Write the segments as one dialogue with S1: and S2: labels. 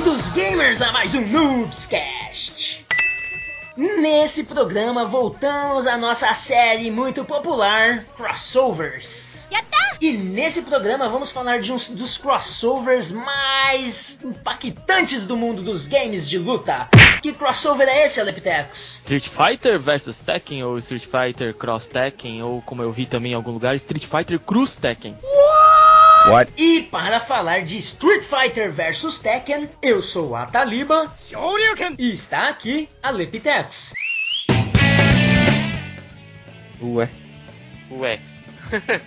S1: bem-vindos, gamers, a mais um Noobscast. Nesse programa voltamos à nossa série muito popular Crossovers. E nesse programa vamos falar de um dos crossovers mais impactantes do mundo dos games de luta. Que crossover é esse, Aleptecos?
S2: Street Fighter versus Tekken ou Street Fighter Cross Tekken ou como eu vi também em algum lugar Street Fighter Cruz Tekken.
S3: What?
S1: E para falar de Street Fighter vs Tekken, eu sou a Taliba e está aqui a Lepitex.
S3: Ué,
S4: Ué,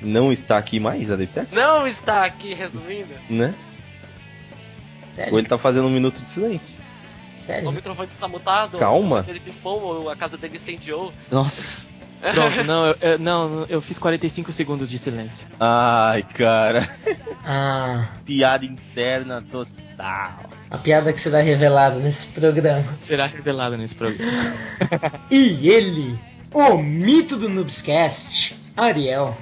S3: não está aqui mais a Detec,
S4: não está aqui resumindo?
S3: né? Ou
S1: Sério?
S3: ele tá fazendo um minuto de silêncio.
S4: O
S1: Sério?
S4: microfone está mutado.
S3: Calma.
S4: Ele pifou ou a casa dele incendiou.
S3: Nossa.
S2: Pronto, não, eu, eu- não, eu fiz 45 segundos de silêncio.
S3: Ai, cara.
S1: Ah,
S3: Piada interna total.
S1: a piada que será revelada nesse programa.
S2: Será revelado nesse programa.
S1: E ele, o mito do Noobscast, Ariel.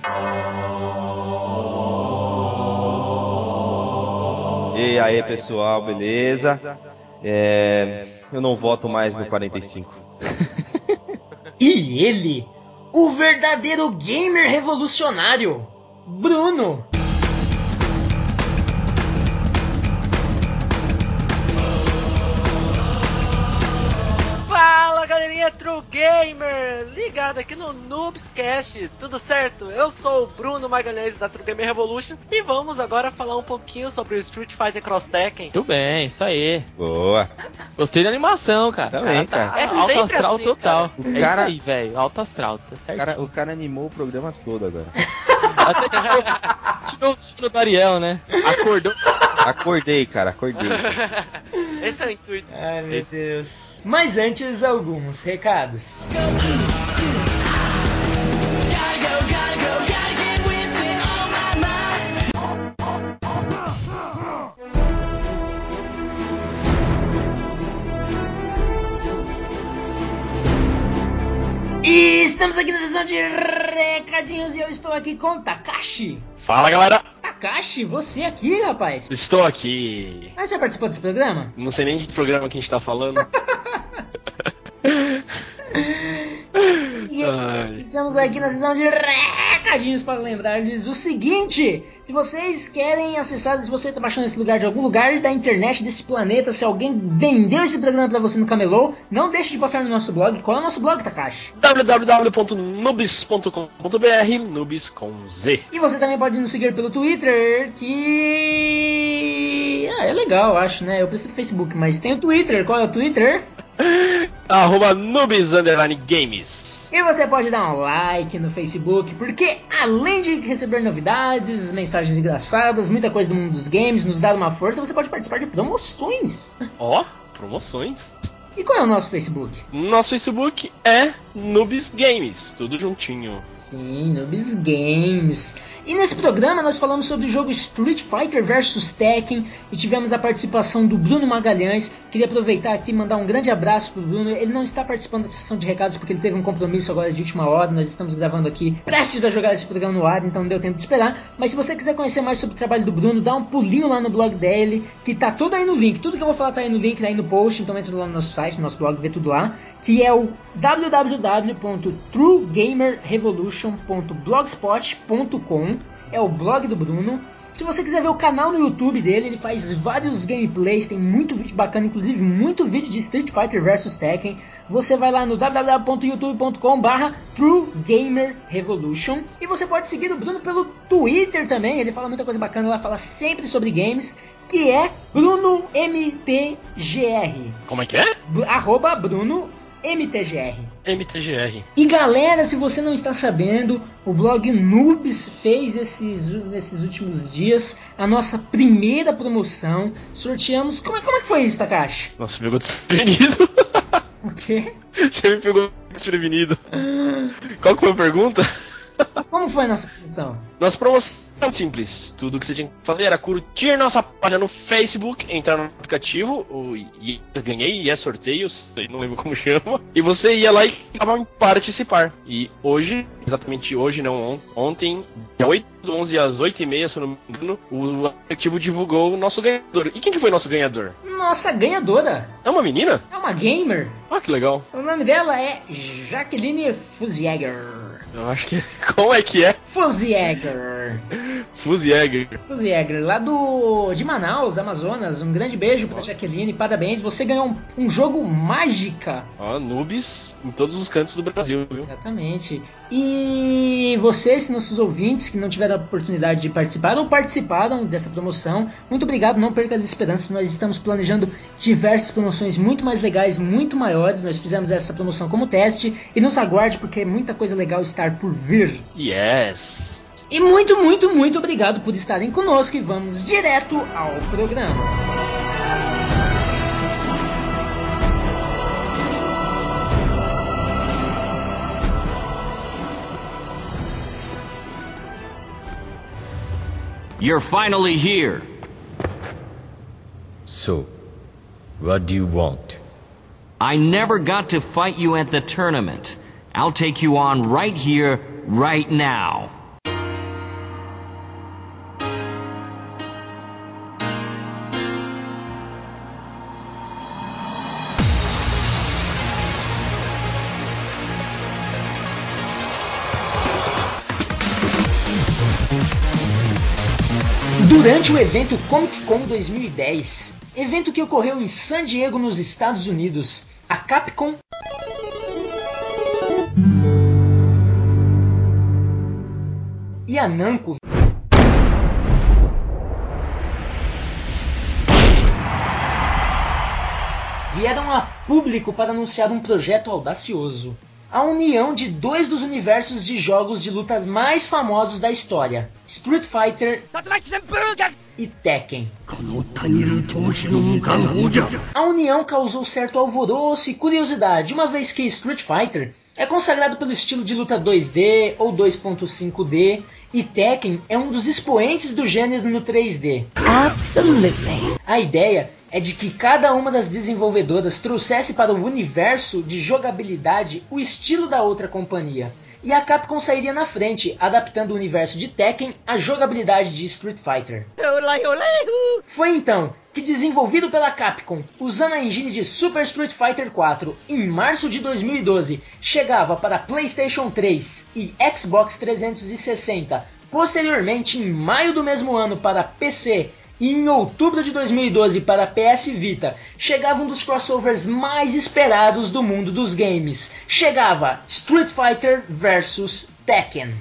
S3: E aí, pessoal, beleza? É, eu não voto mais no 45.
S1: E ele, o verdadeiro gamer revolucionário, Bruno.
S4: Fala galerinha True Gamer! Ligado aqui no Noobscast, tudo certo? Eu sou o Bruno Magalhães da True Gamer Revolution e vamos agora falar um pouquinho sobre o Street Fighter Cross Tekken.
S2: Muito bem, isso aí.
S3: Boa.
S2: Gostei da animação, cara.
S3: Também,
S2: tá,
S3: cara.
S4: É
S2: alto astral
S4: assim,
S2: total.
S3: cara.
S2: É
S3: cara-
S2: isso aí, velho. Alto astral, tá
S3: O
S2: certo.
S3: cara, o cara animou o programa todo agora.
S2: Até tirou, tirou o sono do Ariel, né? Acordou.
S3: Acordei, cara, acordei.
S4: Esse é o intuito.
S1: Ai meu Deus. Mas antes, alguns recados. E estamos aqui na sessão de recadinhos e eu estou aqui com Takashi.
S5: Fala galera,
S1: Takashi, você aqui, rapaz?
S5: estou aqui.
S1: Mas você participou desse programa?
S5: Não sei nem de que programa que a gente tá falando.
S1: E
S5: Ai.
S1: estamos aqui na sessão de recadinhos para lembrar-lhes o seguinte: se vocês querem acessar, se você está baixando esse lugar de algum lugar da internet desse planeta, se alguém vendeu esse programa para você no Camelô, não deixe de passar no nosso blog. Qual é o nosso blog, Takashi?
S5: www.nubis.com.br Nubis com Z.
S1: E você também pode nos seguir pelo Twitter, que. Ah, é legal, acho, né? Eu prefiro o Facebook, mas tem o Twitter. Qual é o Twitter?
S5: Arroba Underline Games.
S1: E você pode dar um like no Facebook, porque além de receber novidades, mensagens engraçadas, muita coisa do mundo dos games, nos dar uma força, você pode participar de promoções.
S5: Ó, promoções.
S1: E qual é o nosso Facebook?
S5: Nosso Facebook é Nubis Games, tudo juntinho.
S1: Sim, Noobs Games. E nesse programa nós falamos sobre o jogo Street Fighter vs Tekken e tivemos a participação do Bruno Magalhães. Queria aproveitar aqui e mandar um grande abraço pro Bruno. Ele não está participando da sessão de recados porque ele teve um compromisso agora de última hora. Nós estamos gravando aqui prestes a jogar esse programa no ar, então não deu tempo de esperar. Mas se você quiser conhecer mais sobre o trabalho do Bruno, dá um pulinho lá no blog dele, que tá tudo aí no link. Tudo que eu vou falar tá aí no link, tá aí no post, então entra lá no nosso site, no nosso blog, vê tudo lá, que é o www.truegamerrevolution.blogspot.com é o blog do Bruno. Se você quiser ver o canal no YouTube dele, ele faz vários gameplays, tem muito vídeo bacana, inclusive muito vídeo de Street Fighter vs Tekken. Você vai lá no www.youtube.com/barra TrueGamerRevolution e você pode seguir o Bruno pelo Twitter também. Ele fala muita coisa bacana lá, fala sempre sobre games, que é BrunoMTGR.
S5: Como é que é?
S1: Arroba Bruno MTGR.
S5: MTGR.
S1: E galera, se você não está sabendo, o blog Noobs fez esses, nesses últimos dias a nossa primeira promoção. Sorteamos. Como é, como é que foi isso, Takashi?
S5: Nossa, pegou desprevenido.
S1: O quê?
S5: Você me pegou desprevenido. Qual que foi a pergunta?
S1: Como foi a nossa promoção?
S5: Nossa promoção é muito simples. Tudo que você tinha que fazer era curtir nossa página no Facebook, entrar no aplicativo, o Yes Ganhei, Yes Sorteio, sei, não lembro como chama, e você ia lá e clicava em participar. E hoje, exatamente hoje, não on- ontem, dia 8 do 11 às 8 e meia, se eu não me engano, o aplicativo divulgou o nosso ganhador. E quem que foi nosso ganhador?
S1: Nossa ganhadora
S5: É uma menina?
S1: é uma gamer.
S5: Ah, que legal.
S1: O nome dela é Jacqueline Fusjäger.
S5: Eu acho que. Como é que é?
S1: Fusjäger.
S5: Fusjäger.
S1: Fusjäger, lá do de Manaus, Amazonas. Um grande beijo pra Jaqueline, parabéns. Você ganhou um, um jogo mágica.
S5: Ó, noobs em todos os cantos do Brasil, viu?
S1: Exatamente. E vocês, nossos ouvintes, que não tiveram a oportunidade de participar ou participaram dessa promoção, muito obrigado, não perca as esperanças. Nós estamos planejando diversas promoções muito mais legais, muito maiores. Nós fizemos essa promoção como teste e nos aguarde porque muita coisa legal está por vir.
S5: Yes.
S1: E muito, muito, muito obrigado por estarem conosco e vamos direto ao programa.
S6: You're finally here.
S7: So, what do you want?
S6: I never got to fight you at the tournament. I'll take you on right here, right now.
S1: Durante o evento Comic Con 2010, evento que ocorreu em San Diego, nos Estados Unidos, a Capcom e a Namco vieram a público para anunciar um projeto audacioso. A união de dois dos universos de jogos de lutas mais famosos da história, Street Fighter e Tekken. A união causou certo alvoroço e curiosidade, uma vez que Street Fighter é consagrado pelo estilo de luta 2D ou 2.5D e Tekken é um dos expoentes do gênero no 3D.
S8: Absolutely.
S1: A ideia é de que cada uma das desenvolvedoras trouxesse para o universo de jogabilidade o estilo da outra companhia. E a Capcom sairia na frente, adaptando o universo de Tekken à jogabilidade de Street Fighter. Foi então que, desenvolvido pela Capcom, usando a engine de Super Street Fighter 4, em março de 2012, chegava para PlayStation 3 e Xbox 360, posteriormente em maio do mesmo ano para PC e em outubro de 2012 para PS Vita, chegava um dos crossovers mais esperados do mundo dos games. Chegava Street Fighter vs Tekken.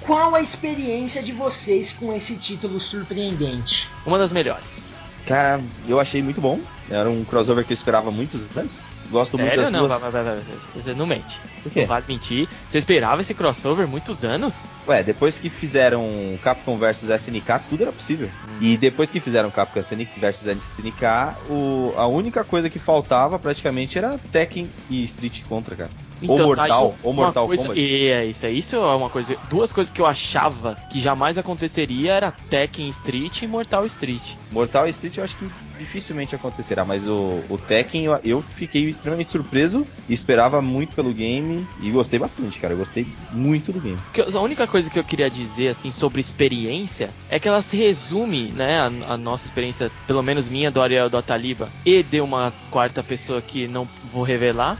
S1: Qual a experiência de vocês com esse título surpreendente?
S2: Uma das melhores.
S3: Cara, eu achei muito bom. Era um crossover que eu esperava muitos anos. Gosto muito
S2: Sério?
S3: das
S2: Não,
S3: duas.
S2: vai, vai, vai. Você não mente.
S3: Por quê?
S2: Não vale mentir. Você esperava esse crossover muitos anos?
S3: Ué, depois que fizeram Capcom vs SNK, tudo era possível. E depois que fizeram Capcom vs SNK, o, a única coisa que faltava praticamente era Tekken e Street contra, cara. ou
S2: tá
S3: Mortal,
S2: aí
S3: ou Mortal
S2: coisa,
S3: Kombat.
S2: É isso, é isso é uma coisa. Duas coisas que eu achava que jamais aconteceria era Tekken Street e Mortal Street.
S3: Mortal Street eu acho que dificilmente acontecerá, mas o, o Tekken eu, eu fiquei extremamente surpreso, esperava muito pelo game e gostei bastante, cara. Eu gostei muito do game.
S2: A única coisa que eu queria dizer assim sobre experiência é que ela se resume, né, a, a nossa experiência, pelo menos minha do Ariel do Ataliba e de uma quarta pessoa que não vou revelar,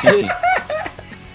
S2: se,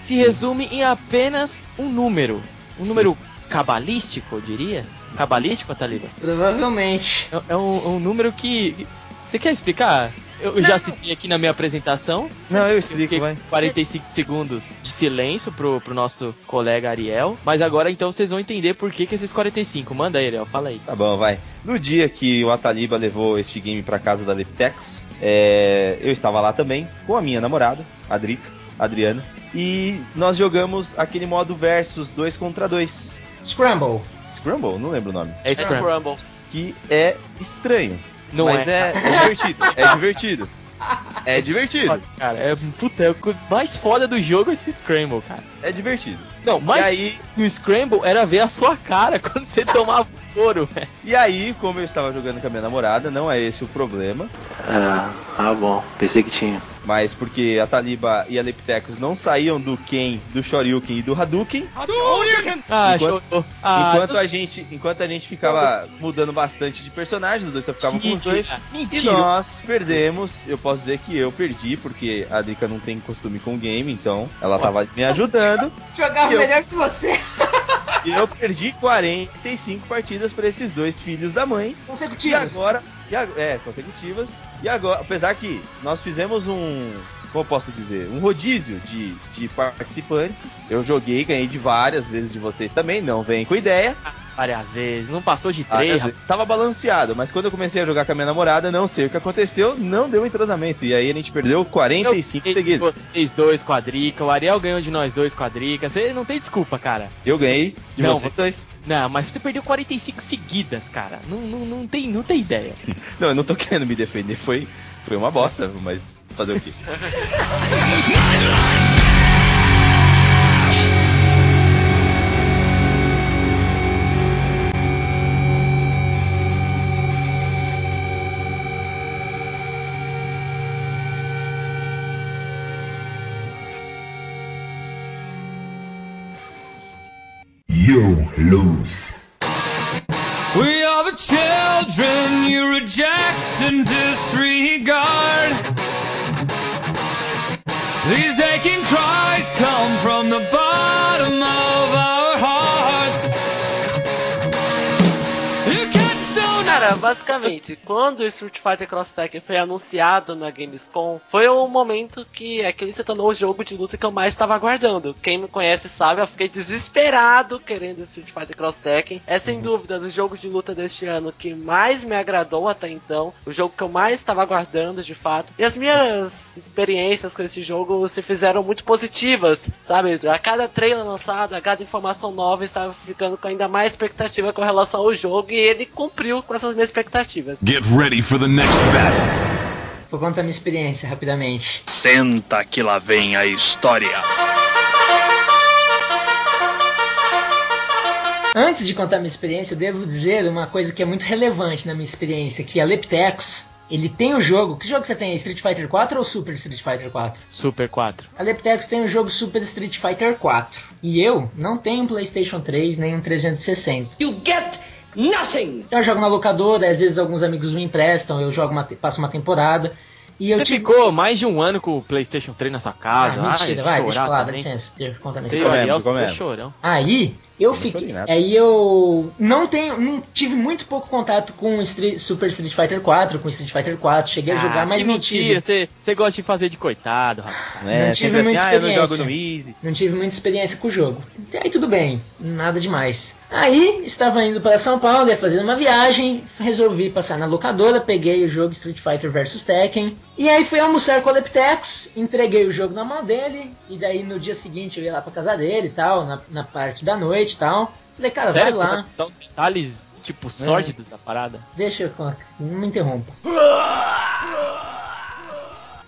S2: se resume em apenas um número, um número cabalístico, eu diria. Cabalístico, Taliba?
S1: Provavelmente.
S2: É, é um, é um número que. Você quer explicar? Eu já citei aqui na minha apresentação.
S3: Não, eu explico, vai.
S2: 45 segundos de silêncio pro, pro nosso colega Ariel. Mas agora então vocês vão entender por que, que esses 45. Manda aí, Ariel, fala aí.
S3: Tá bom, vai. No dia que o Ataliba levou este game pra casa da Leptex, é, eu estava lá também com a minha namorada, a Drica, Adriana, e nós jogamos aquele modo versus 2 contra 2.
S1: Scramble.
S3: Scramble? Não lembro o nome.
S2: É.
S4: Scramble.
S3: Que é estranho.
S2: Não
S3: mas
S2: é.
S3: é. é divertido. É divertido. É divertido.
S2: Cara, é, puta, é o mais foda do jogo esse Scramble, cara.
S3: É divertido.
S2: Não,
S3: E
S2: mais
S3: aí,
S2: no Scramble era ver a sua cara quando você tomava couro, velho.
S3: e aí, como eu estava jogando com a minha namorada, não é esse o problema.
S4: Ah, ah, bom. Pensei que tinha.
S3: Mas porque a Taliba e a Leptecos não saíam do Ken, do Shoryuken e do Hadouken.
S2: Ah,
S3: Enquanto-
S2: show. Ah,
S3: enquanto, a gente, enquanto a gente ficava mudando bastante de personagens, os dois só ficavam com os dois. E
S2: Mentira.
S3: nós perdemos, eu posso dizer que eu perdi, porque a Drica não tem costume com game, então ela tava me ajudando.
S1: Jogava
S3: Eu-
S1: melhor que você.
S3: E eu perdi 45 partidas para esses dois filhos da mãe. E
S1: Consecutivos.
S3: agora, e é, consecutivas. E agora, apesar que nós fizemos um, como eu posso dizer, um rodízio de, de participantes. Eu joguei, ganhei de várias vezes de vocês também, não vem com ideia.
S2: Várias vezes, não passou de três,
S3: tava balanceado, mas quando eu comecei a jogar com a minha namorada, não sei o que aconteceu, não deu entrosamento. E aí a gente perdeu 45
S2: Eu
S3: seguidos.
S2: Vocês dois quadrica, o Ariel ganhou de nós dois quadrica. Você não tem desculpa, cara.
S3: Eu ganhei de
S2: Não,
S3: vocês dois.
S2: Não, mas você perdeu 45 seguidas, cara. Não, não, não, tem, não tem ideia.
S3: Não, eu não tô querendo me defender, foi, foi uma bosta, mas fazer o quê?
S7: You lose.
S6: We are the children you reject and disregard.
S4: Basicamente, quando o Street Fighter Cross Tekken foi anunciado na Gamescom, foi o momento que aquele se tornou o jogo de luta que eu mais estava aguardando. Quem me conhece sabe, eu fiquei desesperado querendo Street Fighter Cross Tekken. É sem dúvidas o jogo de luta deste ano que mais me agradou até então, o jogo que eu mais estava aguardando de fato. E as minhas experiências com esse jogo se fizeram muito positivas, sabe? A cada trailer lançado, a cada informação nova, eu estava ficando com ainda mais expectativa com relação ao jogo e ele cumpriu com essas minhas expectativas.
S9: Get ready for the next battle.
S1: Vou contar minha experiência rapidamente.
S9: Senta que lá vem a história.
S1: Antes de contar minha experiência, eu devo dizer uma coisa que é muito relevante na minha experiência, que a Leptecos, ele tem o jogo. Que jogo você tem? Street Fighter 4 ou Super Street Fighter 4?
S2: Super 4.
S1: A Leptecos tem o jogo Super Street Fighter 4. E eu não tenho um PlayStation 3 nem um 360.
S8: You get nothing!
S1: Então eu jogo na locadora, às vezes alguns amigos me emprestam, eu jogo uma, passo uma temporada. E eu
S2: Você
S1: tive-
S2: ficou mais de um ano com o PlayStation 3 na sua casa.
S1: Ah, mentira,
S2: Ai,
S1: vai, deixa eu falar, dá
S2: também.
S1: licença, deixa eu contar minha história. Aí eu
S3: não
S1: fiquei. Aí eu não tenho. Não tive muito pouco contato com Street- Super Street Fighter 4, com Street Fighter 4. Cheguei a jogar,
S2: Ah,
S1: mas não
S2: mentira,
S1: tive.
S2: você, você gosta de fazer de coitado, rapaz.
S3: Né?
S1: Não tive muita
S3: assim, ah, eu não jogo
S1: experiência.
S3: no Easy.
S1: Não tive muita experiência com o jogo. Até aí tudo bem, nada demais. Aí estava indo para São Paulo, ia fazer uma viagem, resolvi passar na locadora, peguei o jogo Street Fighter vs Tekken. E aí fui almoçar com o Leptex, entreguei o jogo na mão dele, e daí no dia seguinte eu ia lá pra casa dele e tal, na, na parte da noite e tal. Falei, cara,
S2: Sério
S1: vai lá.
S2: dar os detalhes, tipo, sórdidos da parada?
S1: Deixa eu. Não me interrompa.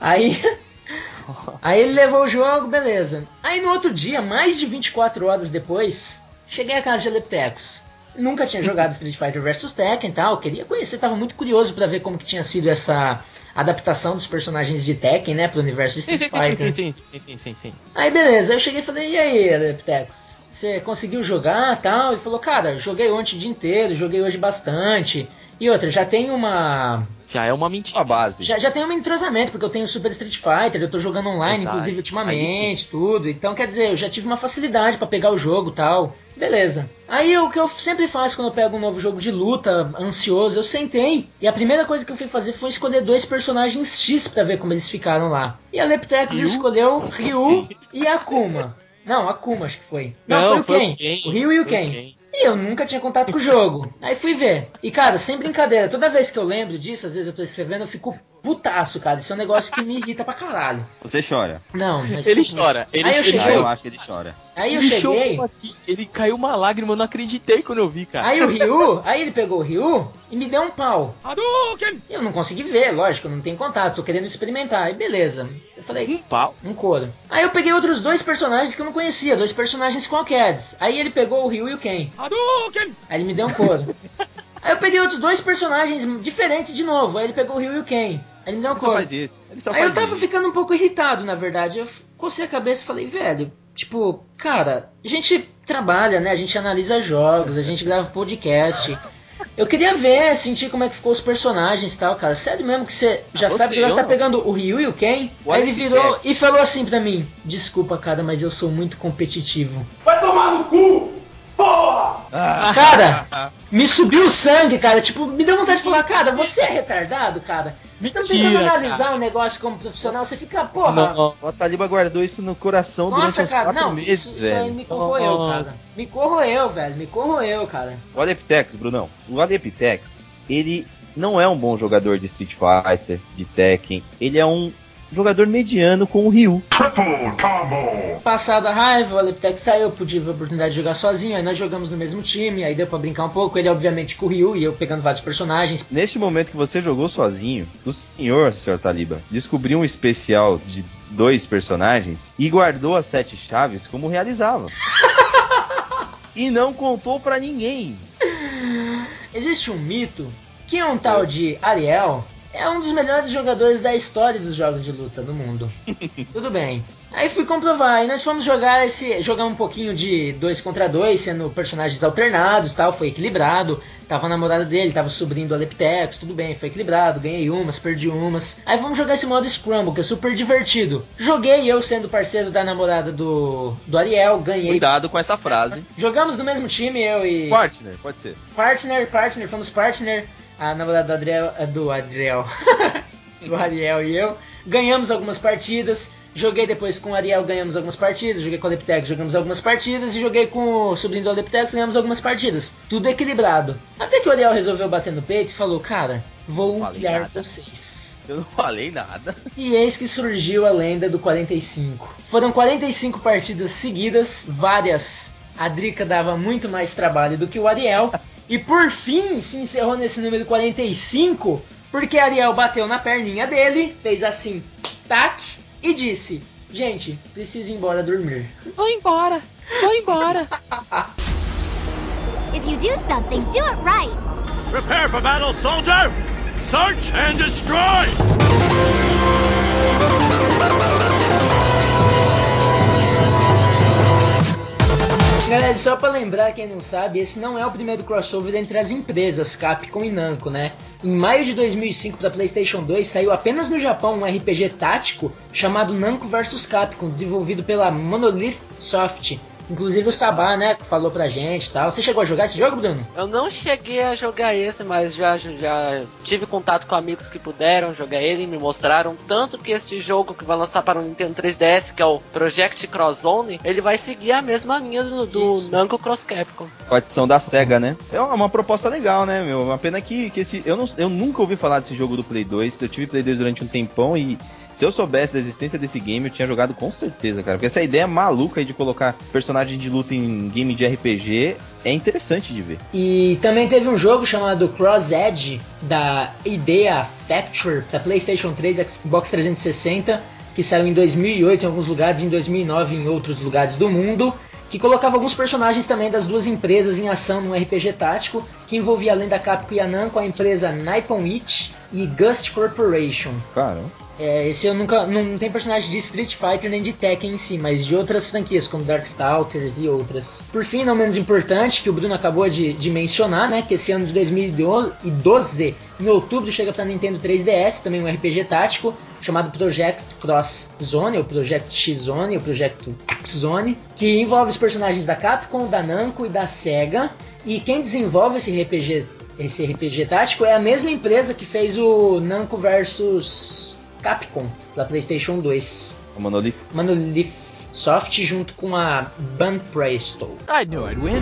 S1: Aí. Aí ele levou o jogo, beleza. Aí no outro dia, mais de 24 horas depois, cheguei à casa de Leptecos. Nunca tinha jogado Street Fighter vs Tekken e tal, queria conhecer, tava muito curioso pra ver como que tinha sido essa adaptação dos personagens de Tekken, né, pro universo de Street
S2: sim, sim,
S1: Fighter.
S2: sim, sim, sim, sim, sim, sim.
S1: Aí beleza, eu cheguei e falei, e aí, Leptex? Você conseguiu jogar tal? Ele falou, cara, joguei ontem o dia inteiro, joguei hoje bastante. E outra, já tem uma
S2: Já é uma mentira.
S3: Uma base.
S1: Já, já tem um entrosamento, porque eu tenho Super Street Fighter, eu tô jogando online,
S2: Exato.
S1: inclusive, ultimamente, tudo. Então, quer dizer, eu já tive uma facilidade pra pegar o jogo e tal. Beleza. Aí o que eu sempre faço quando eu pego um novo jogo de luta, ansioso, eu sentei e a primeira coisa que eu fui fazer foi escolher dois personagens X pra ver como eles ficaram lá. E a Leptex
S2: Ryu?
S1: escolheu Ryu e Akuma. Não, Akuma acho que foi. Não,
S2: Não,
S1: foi, o
S2: foi
S1: Ken.
S2: o Ken.
S1: O Ryu e o Ken.
S2: Ken.
S1: E eu nunca tinha contato com o jogo. Aí fui ver. E, cara, sem brincadeira, toda vez que eu lembro disso, às vezes eu tô escrevendo, eu fico putaço, cara. Isso é um negócio que me irrita pra caralho.
S3: Você chora.
S1: Não, mas-
S2: Ele chora. Ele,
S1: Aí eu cheguei-
S3: Ah,
S2: chora.
S3: eu acho que ele chora.
S1: Aí eu
S2: Ele
S1: cheguei.
S2: aqui, ele caiu uma lágrima, eu não acreditei quando eu vi, cara.
S1: Aí o Ryu, aí ele pegou o Ryu e me deu um pau. Eu não consegui ver, lógico, eu não tenho contato, tô querendo experimentar. Aí beleza. Eu falei,
S2: Um pau.
S1: um couro. Aí eu peguei outros dois personagens que eu não conhecia, dois personagens qualqueres. Aí ele pegou o Ryu e o Ken. Aí ele me deu um couro. Aí eu peguei outros dois personagens diferentes de novo. Aí ele pegou o Ryu e o Ken. Ele me deu um
S3: Ele só faz isso. Ele só
S1: Aí eu tava
S3: isso.
S1: ficando um pouco irritado, na verdade. Eu cocei a cabeça e falei, velho, tipo, cara, a gente trabalha, né? A gente analisa jogos, a gente grava podcast. Eu queria ver, sentir como é que ficou os personagens e tal, cara. Sério mesmo que você já
S3: você,
S1: sabe que está
S3: não.
S1: pegando o Ryu e o Ken?
S3: O
S1: Aí ele virou
S3: Beck.
S1: e falou assim pra mim: Desculpa, cara, mas eu sou muito competitivo.
S3: Ah,
S1: Cara, me subiu o sangue, cara. Tipo, me deu vontade de falar, cara, você é retardado, cara? Estamos tentando
S2: Mentira,
S1: analisar um negócio como profissional, você fica, porra.
S2: Não.
S3: o Taliba guardou isso no coração
S1: Nossa,
S3: durante uns
S1: cara,
S3: quatro
S1: não,
S3: meses,
S1: isso, isso aí
S3: velho.
S1: me corroeu,
S2: Nossa.
S1: cara. Me corroeu, velho, me corroeu, cara.
S3: O Adeptex, Brunão. O Adeptex, ele não é um bom jogador de Street Fighter, de Tekken. Ele é um jogador mediano com o Ryu.
S1: Passada a raiva, o Aleptec saiu, eu pude ver a oportunidade de jogar sozinho, aí nós jogamos no mesmo time, aí deu pra brincar um pouco, ele obviamente com o Ryu e eu pegando vários personagens.
S3: Neste momento que você jogou sozinho, o senhor, senhor Taliba, descobriu um especial de dois personagens e guardou as sete chaves como realizava. e não contou pra ninguém.
S1: Existe um mito que um tal de Ariel é um dos melhores jogadores da história dos jogos de luta do mundo. Tudo bem. Aí fui comprovar, e nós fomos jogar esse. jogar um pouquinho de dois contra dois, sendo personagens alternados tal, foi equilibrado. Tava a namorada dele, tava o sobrinho do Aleptex, tudo bem, foi equilibrado, ganhei umas, perdi umas. Aí vamos jogar esse modo Scramble, que é super divertido. Joguei eu sendo parceiro da namorada do, do Ariel, ganhei.
S3: Cuidado com essa frase.
S1: Jogamos no mesmo time, eu e.
S3: Partner, pode ser.
S1: Partner, partner, fomos partner. A namorada do Adriel, eh, do Adriel, do Ariel e eu. Ganhamos algumas partidas. Joguei depois com o Ariel, ganhamos algumas partidas. Joguei com o Aleptex, jogamos algumas partidas. E joguei com o sobrinho do Aleptex, ganhamos algumas partidas. Tudo equilibrado. Até que o Ariel resolveu bater no peito e falou: Cara, vou humilhar vocês.
S3: Eu não falei nada.
S1: E eis que surgiu a lenda do 45. Foram 45 partidas seguidas, várias. A Drica dava muito mais trabalho do que o Ariel. E por fim se encerrou nesse número 45, porque Ariel bateu na perninha dele, fez assim, tac, e disse: Gente, preciso ir embora dormir.
S2: Vou embora, vou embora.
S10: If you do something, do it right.
S9: Prepare for battle, soldier! Search and destroy!
S1: Galera, só pra lembrar, quem não sabe, esse não é o primeiro crossover entre as empresas Capcom e Namco, né? Em maio de 2005 para PlayStation 2 saiu apenas no Japão um RPG tático chamado Namco vs Capcom, desenvolvido pela Monolith Soft. Inclusive o Sabá, né, falou pra gente e tal. Você chegou a jogar esse jogo, Bruno?
S4: Eu não cheguei a jogar esse, mas já, já tive contato com amigos que puderam jogar ele e me mostraram tanto que este jogo que vai lançar para o Nintendo 3DS, que é o Project Cross Zone, ele vai seguir a mesma linha do, do
S1: Isso.
S4: Namco Cross Capcom.
S3: Partição da SEGA, né? É uma proposta legal, né, meu? Uma pena que, que esse. Eu, não, eu nunca ouvi falar desse jogo do Play 2. Eu tive Play 2 durante um tempão e. Se eu soubesse da existência desse game, eu tinha jogado com certeza, cara. Porque essa ideia maluca aí de colocar personagem de luta em game de RPG é interessante de ver.
S1: E também teve um jogo chamado Cross Edge da Idea Factory para PlayStation 3 e Xbox 360, que saiu em 2008 em alguns lugares, em 2009 em outros lugares do mundo, que colocava alguns personagens também das duas empresas em ação num RPG tático, que envolvia além da Capcom e a Namco a empresa Nippon Ichi e Gust Corporation.
S3: Cara,
S1: É, esse eu nunca. Não tem personagem de Street Fighter nem de Tekken em si, mas de outras franquias, como Darkstalkers e outras. Por fim, não menos importante, que o Bruno acabou de, de mencionar, né? Que esse ano de 2012, em outubro, chega pra Nintendo 3DS, também um RPG tático, chamado Project Cross Zone, ou Project X Zone, ou Project X Zone, que envolve os personagens da Capcom, da Namco e da Sega. E quem desenvolve esse RPG, esse RPG tático é a mesma empresa que fez o Namco versus Capcom da PlayStation 2.
S3: O Monolith.
S1: Monolith Soft junto com a Banpresto.
S9: I knew I'd win.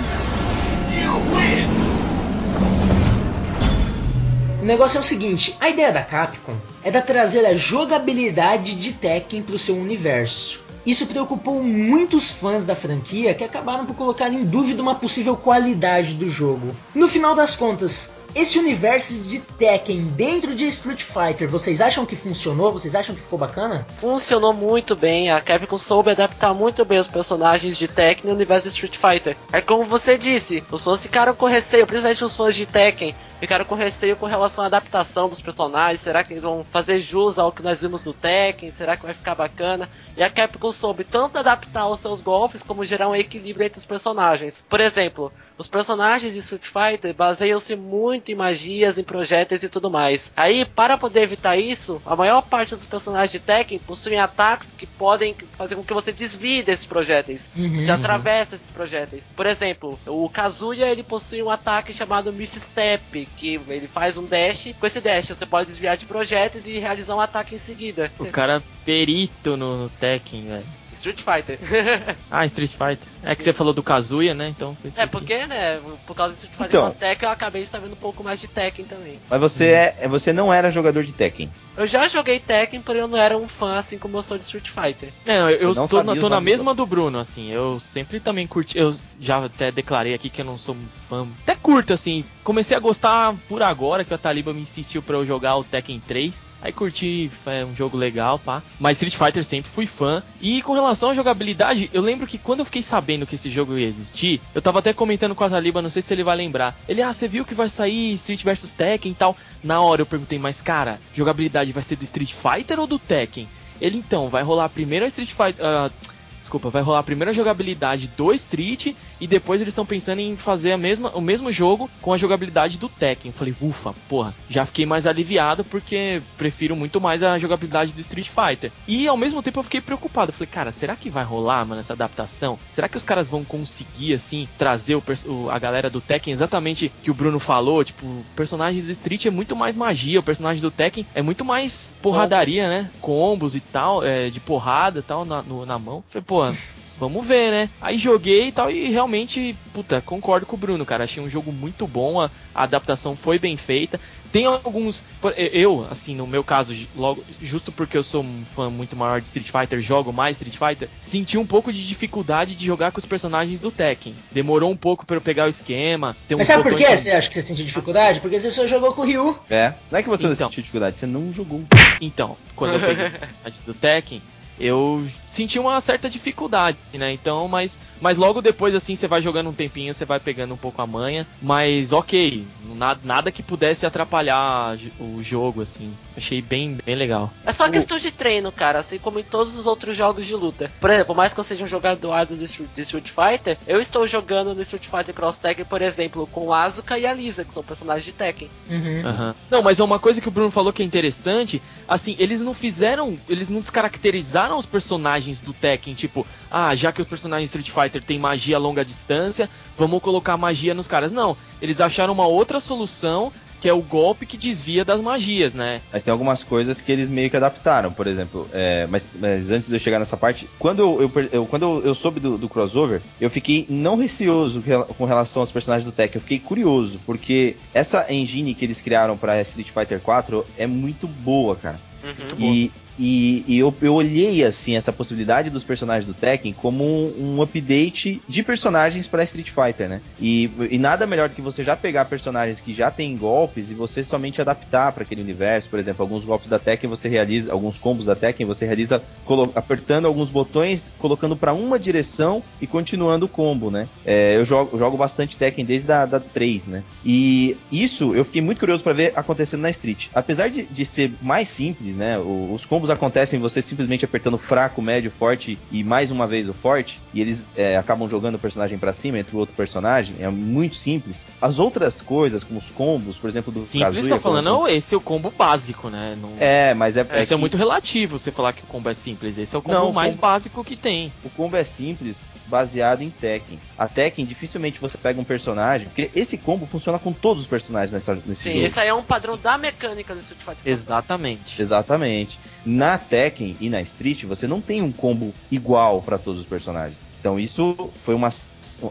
S1: O negócio é o seguinte, a ideia da Capcom é da trazer a jogabilidade de Tekken para o seu universo. Isso preocupou muitos fãs da franquia que acabaram por colocar em dúvida uma possível qualidade do jogo. No final das contas, esse universo de Tekken dentro de Street Fighter, vocês acham que funcionou? Vocês acham que ficou bacana?
S4: Funcionou muito bem, a Capcom soube adaptar muito bem os personagens de Tekken no universo de Street Fighter. É como você disse, os fãs ficaram com receio, principalmente os fãs de Tekken, ficaram com receio com relação à adaptação dos personagens. Será que eles vão fazer jus ao que nós vimos no Tekken? Será que vai ficar bacana? E a Capcom soube tanto adaptar os seus golpes como gerar um equilíbrio entre os personagens. Por exemplo, os personagens de Street Fighter baseiam-se muito em magias, em projéteis e tudo mais. Aí, para poder evitar isso, a maior parte dos personagens de Tekken possuem ataques que podem fazer com que você desvie desses projéteis,
S1: Uhum,
S4: se atravesse esses projéteis. Por exemplo, o Kazuya ele possui um ataque chamado Miss Step, que ele faz um dash. Com esse dash você pode desviar de projéteis e realizar um ataque em seguida.
S2: O cara perito no, no Tekken, velho.
S4: Street Fighter.
S2: Ah, Street Fighter. É que você falou do Kazuya, né? Então.
S4: é, porque, né, por causa do Street Fighter
S3: Então.
S4: Cross Tekken, eu acabei sabendo um pouco mais de Tekken também.
S3: Mas você, é, você não era jogador de Tekken.
S4: Eu já joguei Tekken, porém eu não era um fã assim como eu sou de Street Fighter.
S2: É, não, eu tô, na, tô na mesma do Bruno, assim. Eu sempre também curti. Eu já até declarei aqui que eu não sou um fã. Até curto, assim. Comecei a gostar por agora que a Taliba me insistiu pra eu jogar o Tekken 3. Aí curti, é um jogo legal, pá. Mas Street Fighter sempre fui fã. E com relação à jogabilidade, eu lembro que quando eu fiquei sabendo que esse jogo ia existir, eu tava até comentando com a Taliba, não sei se ele vai lembrar. Ele, ah, você viu que vai sair Street vs Tekken e tal? Na hora eu perguntei, mas cara, jogabilidade vai ser do Street Fighter ou do Tekken? Ele então, vai rolar primeiro a Street Fighter. ah, desculpa, vai rolar a primeira jogabilidade do Street e depois eles estão pensando em fazer a mesma, o mesmo jogo com a jogabilidade do Tekken. Falei, ufa, porra, já fiquei mais aliviado porque prefiro muito mais a jogabilidade do Street Fighter. E ao mesmo tempo eu fiquei preocupado. Falei, cara, será que vai rolar, mano, essa adaptação? Será que os caras vão conseguir, assim, trazer o, o- a galera do Tekken exatamente que o Bruno falou? Tipo, o personagem do Street é muito mais magia, o personagem do Tekken é muito mais porradaria, né? Combos e tal, é, de porrada e tal na, no- na mão. Falei, pô, Vamos ver, né? Aí joguei e tal, e realmente, puta, concordo com o Bruno, cara. Achei um jogo muito bom, a, a adaptação foi bem feita. Tem alguns. Eu, assim, no meu caso, logo, justo porque eu sou um fã muito maior de Street Fighter, jogo mais Street Fighter, senti um pouco de dificuldade de jogar com os personagens do Tekken. Demorou um pouco pra eu pegar o esquema. Tem
S1: Mas sabe por que
S2: que-
S1: você acha que você sentiu dificuldade? Porque você só jogou com o Ryu.
S3: É. Não é que você não
S2: Então.
S3: sentiu dificuldade, você não jogou.
S2: Então, quando eu peguei antes do Tekken, eu senti uma certa dificuldade, né? Então, mas, mas logo depois, assim, você vai jogando um tempinho, você vai pegando um pouco a manha. Mas ok, nada, nada que pudesse atrapalhar o jogo, assim. Achei bem, bem legal.
S4: É só questão de treino, cara, assim como em todos os outros jogos de luta. Por exemplo, por mais que eu seja um jogador de Street, de Street Fighter, eu estou jogando no Street Fighter Cross Tekken, por exemplo, com a Asuka e a Lisa, que são personagens de Tekken.
S1: Uhum.
S2: Aham. Não, mas é uma coisa que o Bruno falou que é interessante, assim, eles não fizeram, eles não descaracterizaram os personagens do Tekken, tipo, ah, já que os personagens de Street Fighter tem magia a longa distância, vamos colocar magia nos caras. Não, eles acharam uma outra solução, que é o golpe que desvia das magias, né?
S3: Mas tem algumas coisas que eles meio que adaptaram, por exemplo. é, mas, mas antes de eu chegar nessa parte, quando eu, eu quando eu, eu soube do, do crossover, eu fiquei não receoso com relação aos personagens do Tekken, eu fiquei curioso, porque essa engine que eles criaram pra Street Fighter 4 é muito boa, cara. E, e, e eu, eu olhei assim essa possibilidade dos personagens do Tekken como um, um update de personagens para Street Fighter, né? E, e nada melhor do que você já pegar personagens que já têm golpes e você somente adaptar para aquele universo. Por exemplo, alguns golpes da Tekken você realiza, alguns combos da Tekken você realiza apertando alguns botões, colocando para uma direção e continuando o combo, né? É, eu jogo, jogo bastante Tekken desde a da 3, né? E isso eu fiquei muito curioso para ver acontecendo na Street. Apesar de, de ser mais simples, né? os combos combos acontecem você simplesmente apertando fraco, médio, forte e mais uma vez o forte, e eles é, acabam jogando o personagem pra cima entre o outro personagem, é muito simples. As outras coisas, como os combos, por exemplo, do
S2: Simples
S3: Kazuya,
S2: tá falando,
S3: como-
S2: não, esse é o combo básico, né? Não-
S3: É, mas é,
S2: É, isso é
S3: que
S2: muito relativo você falar que o combo é simples. Esse é o combo
S3: Não, o
S2: mais
S3: combo-
S2: básico que tem.
S3: o combo é simples, baseado em Tekken. A Tekken, dificilmente você pega um personagem, porque esse combo funciona com todos os personagens nessa, nesse
S4: Sim,
S3: jogo.
S4: esse aí é um padrão da mecânica do Street Fighter.
S2: Exatamente.
S3: Exatamente. Na Tekken e na Street, você não tem um combo igual pra todos os personagens. Então isso foi uma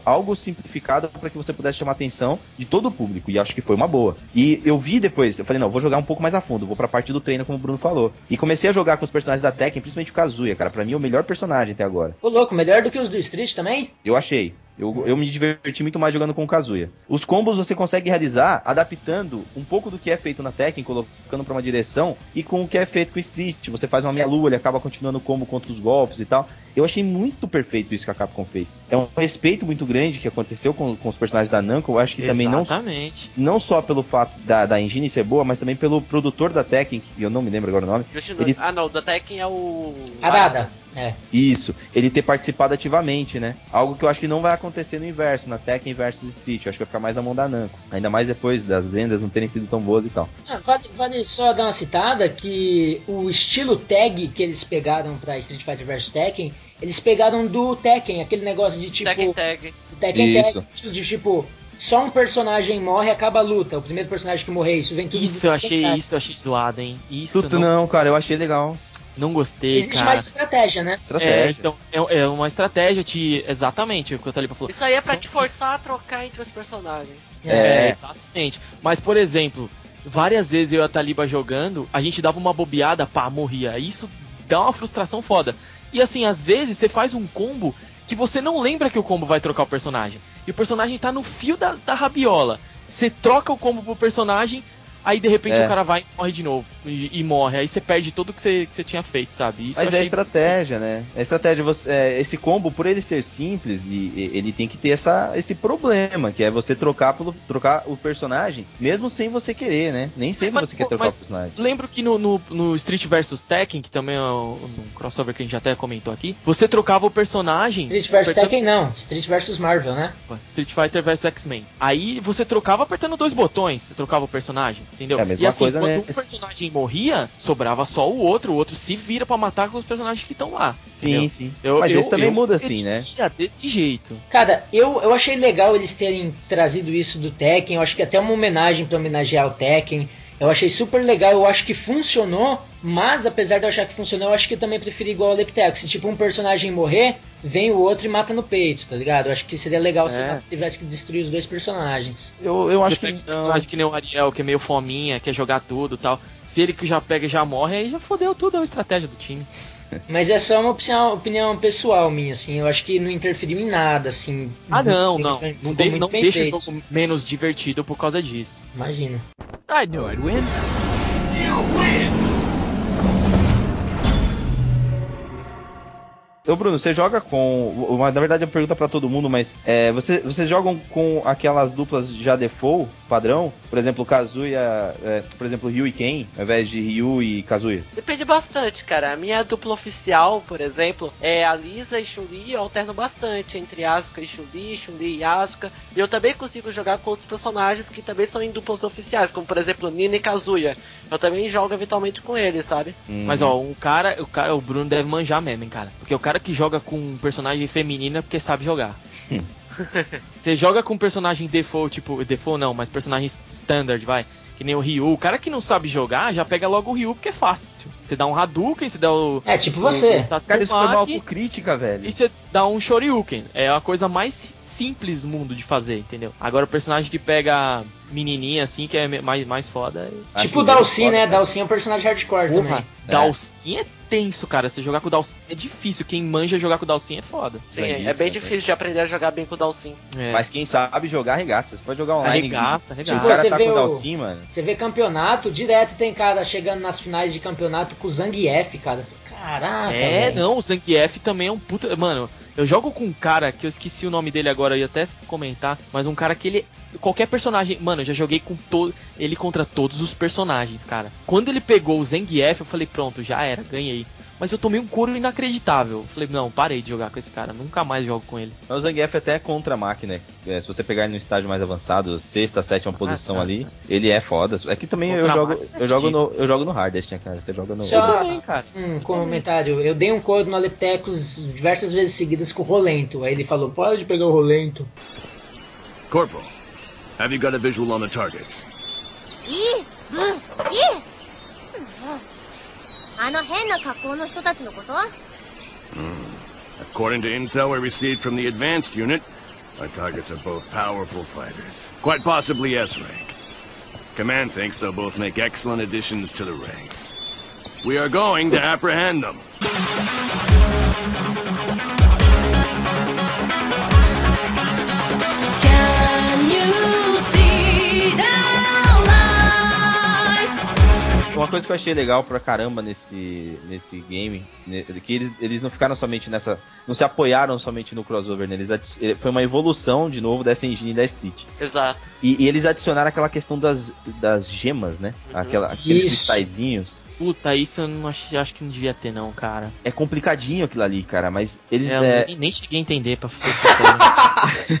S3: algo simplificado para que você pudesse chamar a atenção de todo o público e acho que foi uma boa. E eu vi depois, eu falei não, vou jogar um pouco mais a fundo, vou pra parte do treino como o Bruno falou. E comecei a jogar com os personagens da Tekken, principalmente o Kazuya, cara, Pra mim é o melhor personagem até agora.
S1: Ô louco, melhor do que os do Street também?
S3: Eu achei. Eu, eu me diverti muito mais jogando com o Kazuya. Os combos você consegue realizar adaptando um pouco do que é feito na Tekken, colocando pra uma direção, e com o que é feito com o Street. Você faz uma meia lua, ele acaba continuando o combo contra os golpes e tal. Eu achei muito perfeito isso que a Capcom fez. É um respeito muito grande que aconteceu com, com os personagens da Namco. Eu acho que também não,
S2: Exatamente.
S3: não só pelo fato da, da engine ser boa, mas também pelo produtor da Tekken, que eu não me lembro agora o nome. Ele-
S4: Ah, não, o da Tekken é o.
S1: Arada. É.
S3: Isso, ele ter participado ativamente, né? Algo que eu acho que não vai acontecer no inverso, na Tekken versus Street. Eu acho que vai ficar mais na mão da Namco. Ainda mais depois das vendas não terem sido tão boas e tal.
S1: Ah, vale, vale só dar uma citada que o estilo tag que eles pegaram pra Street Fighter vs Tekken, eles pegaram do Tekken, aquele negócio de tipo.
S4: Tekken Tag.
S1: do Tekken
S3: Isso.
S1: Tag, de tipo. Só um personagem morre e acaba a luta. O primeiro personagem que morrer, isso vem tudo
S2: Isso eu achei, isso eu achei zoado, hein? Isso
S3: Tudo
S2: não,
S3: não, cara, eu achei legal.
S2: Não gostei,
S1: Existe
S2: cara.
S1: mais estratégia, né?
S2: É,
S3: Estratégia.
S2: então, é, é uma estratégia de. Exatamente o que o Taliba falou.
S4: Isso aí é pra
S2: São-
S4: te forçar a trocar entre os personagens.
S3: É.
S2: exatamente. Mas, por exemplo, várias vezes eu e a Taliba jogando, a gente dava uma bobeada, pá, morria. Isso dá uma frustração foda. E assim, às vezes você faz um combo que você não lembra que o combo vai trocar o personagem. E o personagem tá no fio da, da rabiola. Você troca o combo pro personagem, aí de repente
S3: É.
S2: o cara vai e morre de novo. E, e morre. Aí você perde tudo que você, que você tinha feito, sabe? Isso
S3: Mas é estratégia, né? É estratégia. Você, é, esse combo, por ele ser simples, e, e- ele tem que ter essa, esse problema, que é você trocar, pelo, trocar o personagem, mesmo sem você querer, né? Nem sempre
S2: Mas,
S3: você quer
S2: pô,
S3: trocar
S2: mas
S3: o personagem.
S2: Lembro que no, no, no Street vs Tekken, que também é um, um crossover que a gente até comentou aqui, você trocava o personagem.
S1: Street vs
S2: apertando-
S1: Tekken não, Street vs Marvel, né?
S2: Street Fighter vs X-Men. Aí você trocava apertando dois botões, você trocava o personagem, entendeu?
S3: É a mesma
S2: e assim,
S3: coisa,
S2: quando
S3: né?
S2: um personagem morria, sobrava só o outro, o outro se vira pra matar com os personagens que estão lá.
S3: Sim,
S2: entendeu?
S3: sim.
S2: Eu-
S3: Mas
S2: eu-
S3: esse também
S2: eu
S3: muda assim, né?
S2: Desse jeito.
S1: Cara, eu, eu achei legal eles terem trazido isso do Tekken. Eu acho que até uma homenagem pra homenagear o Tekken. Eu achei super legal, eu acho que funcionou, mas apesar de eu achar que funcionou, eu acho que eu também preferi igual ao Leptex. Se tipo um personagem morrer, vem o outro e mata no peito, tá ligado? Eu acho que seria legal se
S2: É.
S1: tivesse que destruir os dois personagens.
S3: Eu, eu
S2: Você
S3: acho que.
S2: um personagem que nem o Ariel, que é meio fominha, quer jogar tudo e tal. Se ele que já pega e já morre, aí já fodeu tudo a estratégia do time.
S1: Mas é só uma opinião, opinião pessoal minha, assim. Eu acho que não interferiu em nada, assim.
S2: Ah, não, não.
S1: muito
S2: Não, de- não
S1: feito.
S2: deixa o jogo menos divertido por causa disso.
S1: Imagina.
S9: I knew I'd win.
S3: Ô Bruno, você joga com. uma- Na verdade, é uma pergunta pra todo mundo, mas é, você, vocês jogam com aquelas duplas já default, padrão? Por exemplo, Kazuya. é, por exemplo, Ryu e Ken, ao invés de Ryu e Kazuya.
S4: Depende bastante, cara. A minha dupla oficial, por exemplo, é a Lisa e Chun-Li. Eu alterno bastante entre Asuka e Chun-Li, Chun-Li e Asuka. E eu também consigo jogar com outros personagens que também são em duplas oficiais, como por exemplo Nina e Kazuya. Eu também jogo eventualmente com eles, sabe?
S3: Hum.
S2: Mas ó, um cara, o cara, o Bruno deve manjar mesmo, hein, cara. Porque o cara que joga com um personagem feminino é porque sabe jogar.
S3: Hum.
S2: Você joga com um personagem default, tipo, default não, mas personagem standard, vai. Que nem o Ryu. O cara que não sabe jogar já pega logo o Ryu porque é fácil. Você dá um Hadouken, você dá o.
S1: É, tipo você.
S2: o
S3: Cara, isso foi uma autocrítica, velho.
S2: E você dá um Shoryuken. É a coisa mais simples do mundo de fazer, entendeu? Agora o personagem que pega menininha assim, que é mais, mais foda. é-
S1: tipo o Dalsin, né? Dalsin é um personagem hardcore
S2: Porra,
S1: também.
S2: Dalsin é. tenso, cara. Você jogar com o Dalsin é difícil. Quem manja jogar com o Dalsin é foda.
S4: Sim,
S3: Sanguíneo,
S4: é bem
S3: né?
S4: difícil de aprender a jogar bem com o Dalsin.
S2: É.
S3: Mas quem sabe jogar, arregaça. Você pode jogar online.
S2: Arregaça,
S3: O
S2: arregaça.
S1: Tipo,
S3: cara
S1: você
S3: tá
S1: vê
S3: com o
S1: o-
S3: Dalsin, mano.
S1: Você vê campeonato, direto tem cara chegando nas finais de campeonato com o Zangief, cara. Caraca,
S2: É,
S1: velho.
S2: não, o Zangief também é um puta. Mano, eu jogo com um cara que eu esqueci o nome dele agora, eu ia até comentar, mas um cara que ele. Qualquer personagem. Mano, eu já joguei com todo. Ele contra todos os personagens, cara. Quando ele pegou o Zangief, eu falei, pronto, já era, ganhei. Mas eu tomei um couro inacreditável. Eu falei, não, parei de jogar com esse cara, nunca mais jogo com ele.
S3: Mas o Zangief até é contra a máquina. É, se você pegar ele no estágio mais avançado, sexta, sétima posição
S2: tá.
S3: ali, ele é foda. É que também eu
S2: Contra
S3: jogo,
S2: máquina é
S3: eu jogo no, eu jogo no hardest, né, cara? Você joga no.
S1: Só-
S2: também, cara.
S1: Um comentário. Eu dei um coro no Aleptecos diversas vezes seguidas com o Rolento. Aí ele falou, pode pegar o Rolento.
S9: Corporal, have you got a visual on the targets?
S10: いいブーいいあの変な格好の人たちのこと
S9: According to intel we received from the advanced unit, our targets are both powerful fighters, quite possibly S rank. Command thinks they'll both make excellent additions to the ranks. We are going to apprehend them.
S3: Uma coisa que eu achei legal pra caramba nesse, nesse game, né, que eles, eles não ficaram somente nessa. Não se apoiaram somente no crossover, né? Eles eh, foi uma evolução de novo dessa engine da Street.
S4: Exato.
S3: E, e eles adicionaram aquela questão das, das gemas, né? Aquela, aqueles
S1: Isso.
S3: cristalzinhos.
S2: Puta, isso eu não acho, acho que não devia ter, não, cara.
S3: É complicadinho aquilo ali, cara, mas eles.
S2: É, eu
S3: é,
S2: nem, nem cheguei a entender, pra ser sincero.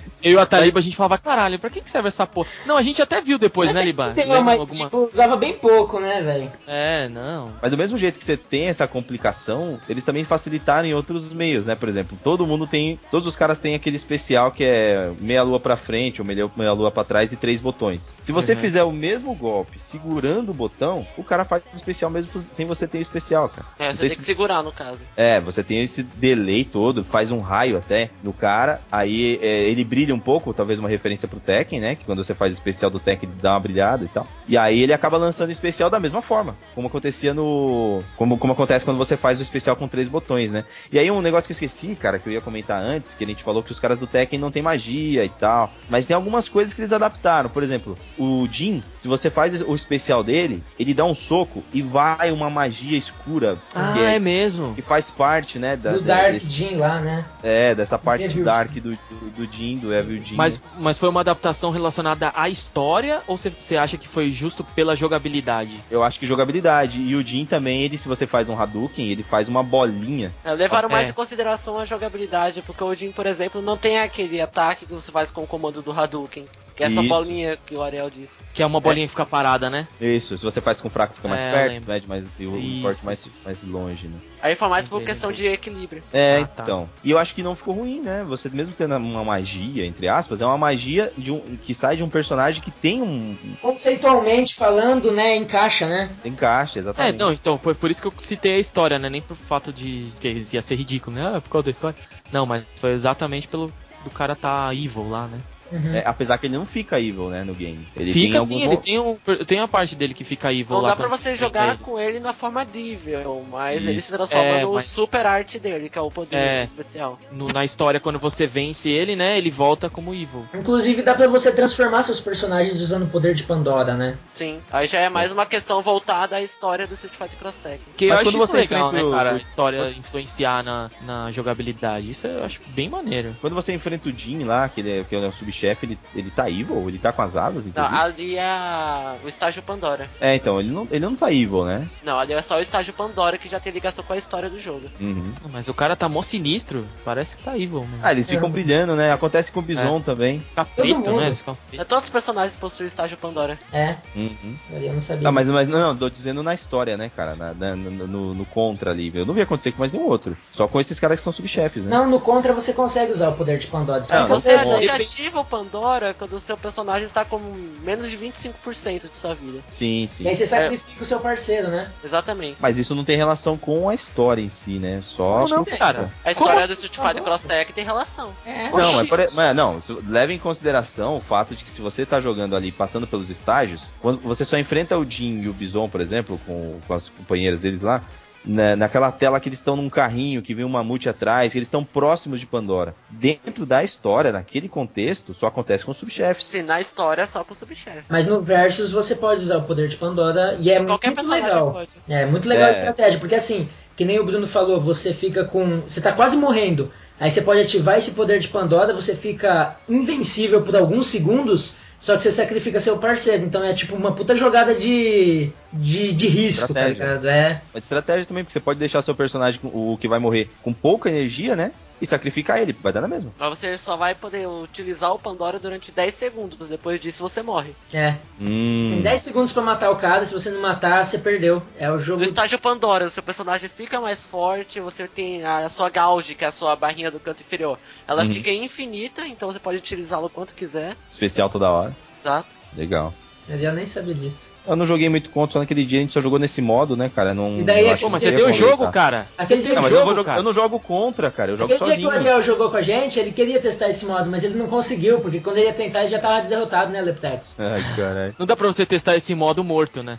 S2: eu e o Ataliba, a gente falava, caralho, pra que, que serve essa porra? Não, a gente até viu depois, né, Liba?
S1: Tem,
S2: Lembra
S1: mas
S2: alguma-
S1: tipo, usava bem pouco, né, velho?
S2: É, não.
S3: Mas do mesmo jeito que você tem essa complicação, eles também facilitaram em outros meios, né? Por exemplo, todo mundo tem. Todos os caras têm aquele especial que é meia lua pra frente ou meia, meia lua pra trás e três botões. Se você
S2: Uhum.
S3: fizer o mesmo golpe segurando o botão, o cara faz o especial mesmo sem você ter o especial, cara.
S4: É, você tem
S3: se-
S4: que segurar no caso.
S3: É, você tem esse delay todo, faz um raio até no cara, aí é, ele brilha um pouco, talvez uma referência pro Tekken, né? Que quando você faz o especial do Tekken dá uma brilhada e tal. E aí ele acaba lançando o especial da mesma forma, como acontecia no. Como, como acontece quando você faz o especial com três botões, né? E aí um negócio que eu esqueci, cara, que eu ia comentar antes, que a gente falou que os caras do Tekken não tem magia e tal. Mas tem algumas coisas que eles adaptaram. Por exemplo, o Jin, se você faz o especial dele, ele dá um soco e vai uma magia escura.
S2: Ah,
S3: que
S2: é mesmo.
S3: que faz parte, né, da,
S1: Do
S3: da-
S1: Dark
S3: desse-
S1: Jin lá, né?
S3: é, dessa parte
S1: Evil
S3: dark do, do, do Jin, do Evil Jin.
S2: Mas, mas foi uma adaptação relacionada à história ou você- acha que foi justo pela jogabilidade?
S3: eu acho que jogabilidade. E o Jin também, ele, se você faz um Hadouken, ele faz uma bolinha.
S4: É, levaram
S2: É.
S4: mais em consideração a jogabilidade, porque o Jin, por exemplo, não tem aquele ataque que você faz com o comando do Hadouken. Que é essa
S3: Isso.
S4: bolinha que o Ariel disse.
S2: Que é uma bolinha que fica parada, né?
S3: Isso, se você faz com o fraco fica mais
S2: É,
S3: perto, né, mais, e o
S2: Isso,
S3: forte mais, mais longe, né.
S4: Aí foi mais por questão de equilíbrio.
S3: É,
S2: Ah, tá.
S3: então. E eu acho que não ficou ruim, né? Você mesmo tendo uma magia, entre aspas, é uma magia de um, que sai de um personagem que tem um,
S1: Conceitualmente falando, né, encaixa, né?
S3: encaixe,
S2: É,
S3: exatamente.
S2: não, então, foi por isso que eu citei a história, né? Nem por fato de que ia ser ridículo, né? Ah, por causa da história. Não, mas foi exatamente pelo do cara tá evil lá, né?
S1: Uhum.
S3: É, apesar que ele não fica evil, né, no game. Ele
S2: fica
S3: tem
S2: sim, ele tem, um, tem a parte dele que fica evil
S4: Não
S2: lá.
S4: dá pra você jogar
S2: ele.
S4: com ele na forma Devil, mas
S3: Isso.
S4: ele se transforma
S2: É,
S4: no
S2: mas-
S4: super arte dele, que é o poder
S2: É.
S4: especial.
S2: No- na história, quando você vence ele, né? Ele volta como evil.
S1: Inclusive dá pra você transformar seus personagens usando o poder de Pandora, né?
S4: Sim. Aí já é mais uma questão voltada à história do Street Fighter Cross Tekken.
S2: Porque
S3: Mas
S2: eu acho
S3: você
S2: legal, né,
S3: o-
S2: cara? A história influenciar na, na jogabilidade. Isso eu acho bem maneiro.
S3: Quando você enfrenta o Jin lá, que ele é, que ele é o subchefe, ele, ele tá evil? Ele tá com as asas,
S4: Não, ali é a- o estágio Pandora.
S3: É, então, ele não, ele não tá evil, né?
S4: Não, ali é só o estágio Pandora que já tem ligação com a história do jogo.
S3: Uhum.
S2: Mas o cara tá mó sinistro. Parece que tá evil mesmo.
S3: Ah, eles ficam
S1: É.
S3: brilhando, né? Acontece com o Bison também.
S1: Todo
S2: preto,
S1: mundo.
S2: né? Ficam
S4: É, todos os personagens possuem estágio Pandora.
S1: É,
S3: Uhum.
S1: eu não sabia.
S3: Não, mas, mas não, não, tô dizendo na história, né, cara? Na- na- no, no- no contra ali. Eu não vi acontecer com mais nenhum outro. Só com esses caras que são subchefes, né?
S1: Não, no Contra você consegue usar o poder de Pandora.
S3: Não, não
S4: Você, você
S1: aí.
S4: ativa o Pandora quando o seu personagem está com menos de 25% de sua vida.
S3: Sim, sim.
S1: E aí você sacrifica o seu parceiro, né?
S4: Exatamente.
S3: Mas isso não tem relação com a história em si, né? Só.
S2: Não, não, cara.
S4: A história
S2: Como?
S4: do Street Fighter Cross Tekken tem relação.
S1: É.
S3: Não, mas, por, mas não, leve em consideração o fato de que se você tá jogando ali, passando pelos estágios, quando você só enfrenta o Jin e o Bison, por exemplo, com, com as companheiras deles lá, na- naquela tela que eles estão num carrinho, que vem um mamute atrás, que eles estão próximos de Pandora. Dentro da história, naquele contexto, só acontece com os subchefes.
S4: Se na história é só com o subchefe.
S1: Mas no Versus você pode usar o poder de Pandora e é
S4: Qualquer
S1: muito legal.
S4: pode.
S1: É muito legal a
S3: É.
S1: estratégia, porque assim, que nem o Bruno falou, você fica com. Você tá quase morrendo. Aí você pode ativar esse poder de Pandora, você fica invencível por alguns segundos, só que você sacrifica seu parceiro. Então é tipo uma puta jogada de. de, de risco, tá
S3: Estratégia.
S1: ligado? É.
S3: Mas estratégia também, porque você pode deixar seu personagem, o que vai morrer, com pouca energia, né? E sacrificar ele, vai dar na mesma.
S4: Mas você só vai poder utilizar o Pandora durante 10 segundos. Depois disso você morre.
S1: É.
S3: Hum.
S1: Tem 10 segundos pra matar o cara, se você não matar, você perdeu. É o jogo.
S4: No estágio Pandora, o seu personagem fica mais forte, você tem a sua gauge, que é a sua barrinha do canto inferior. Ela
S3: Uhum.
S4: fica infinita, então você pode utilizá-lo quanto quiser.
S3: Especial toda hora.
S4: Exato.
S3: Legal.
S1: Eu nem sabia disso.
S3: Eu não joguei muito contra, só naquele dia a gente só jogou nesse modo, né, cara? Não,
S1: E daí
S3: não
S1: é que-
S3: que
S1: mas você deu o
S2: jogo, cara.
S1: Aquele dia
S3: Não, mas eu,
S1: jogo,
S2: cara.
S3: eu não jogo contra, cara. Eu jogo
S1: Aquele dia que o
S3: sozinho.
S1: Ariel jogou com a gente, ele queria testar esse modo, mas ele não conseguiu, porque quando ele ia tentar, ele já tava derrotado, né, Leptex?
S3: Ai, caralho.
S2: Não dá pra você testar esse modo morto, né?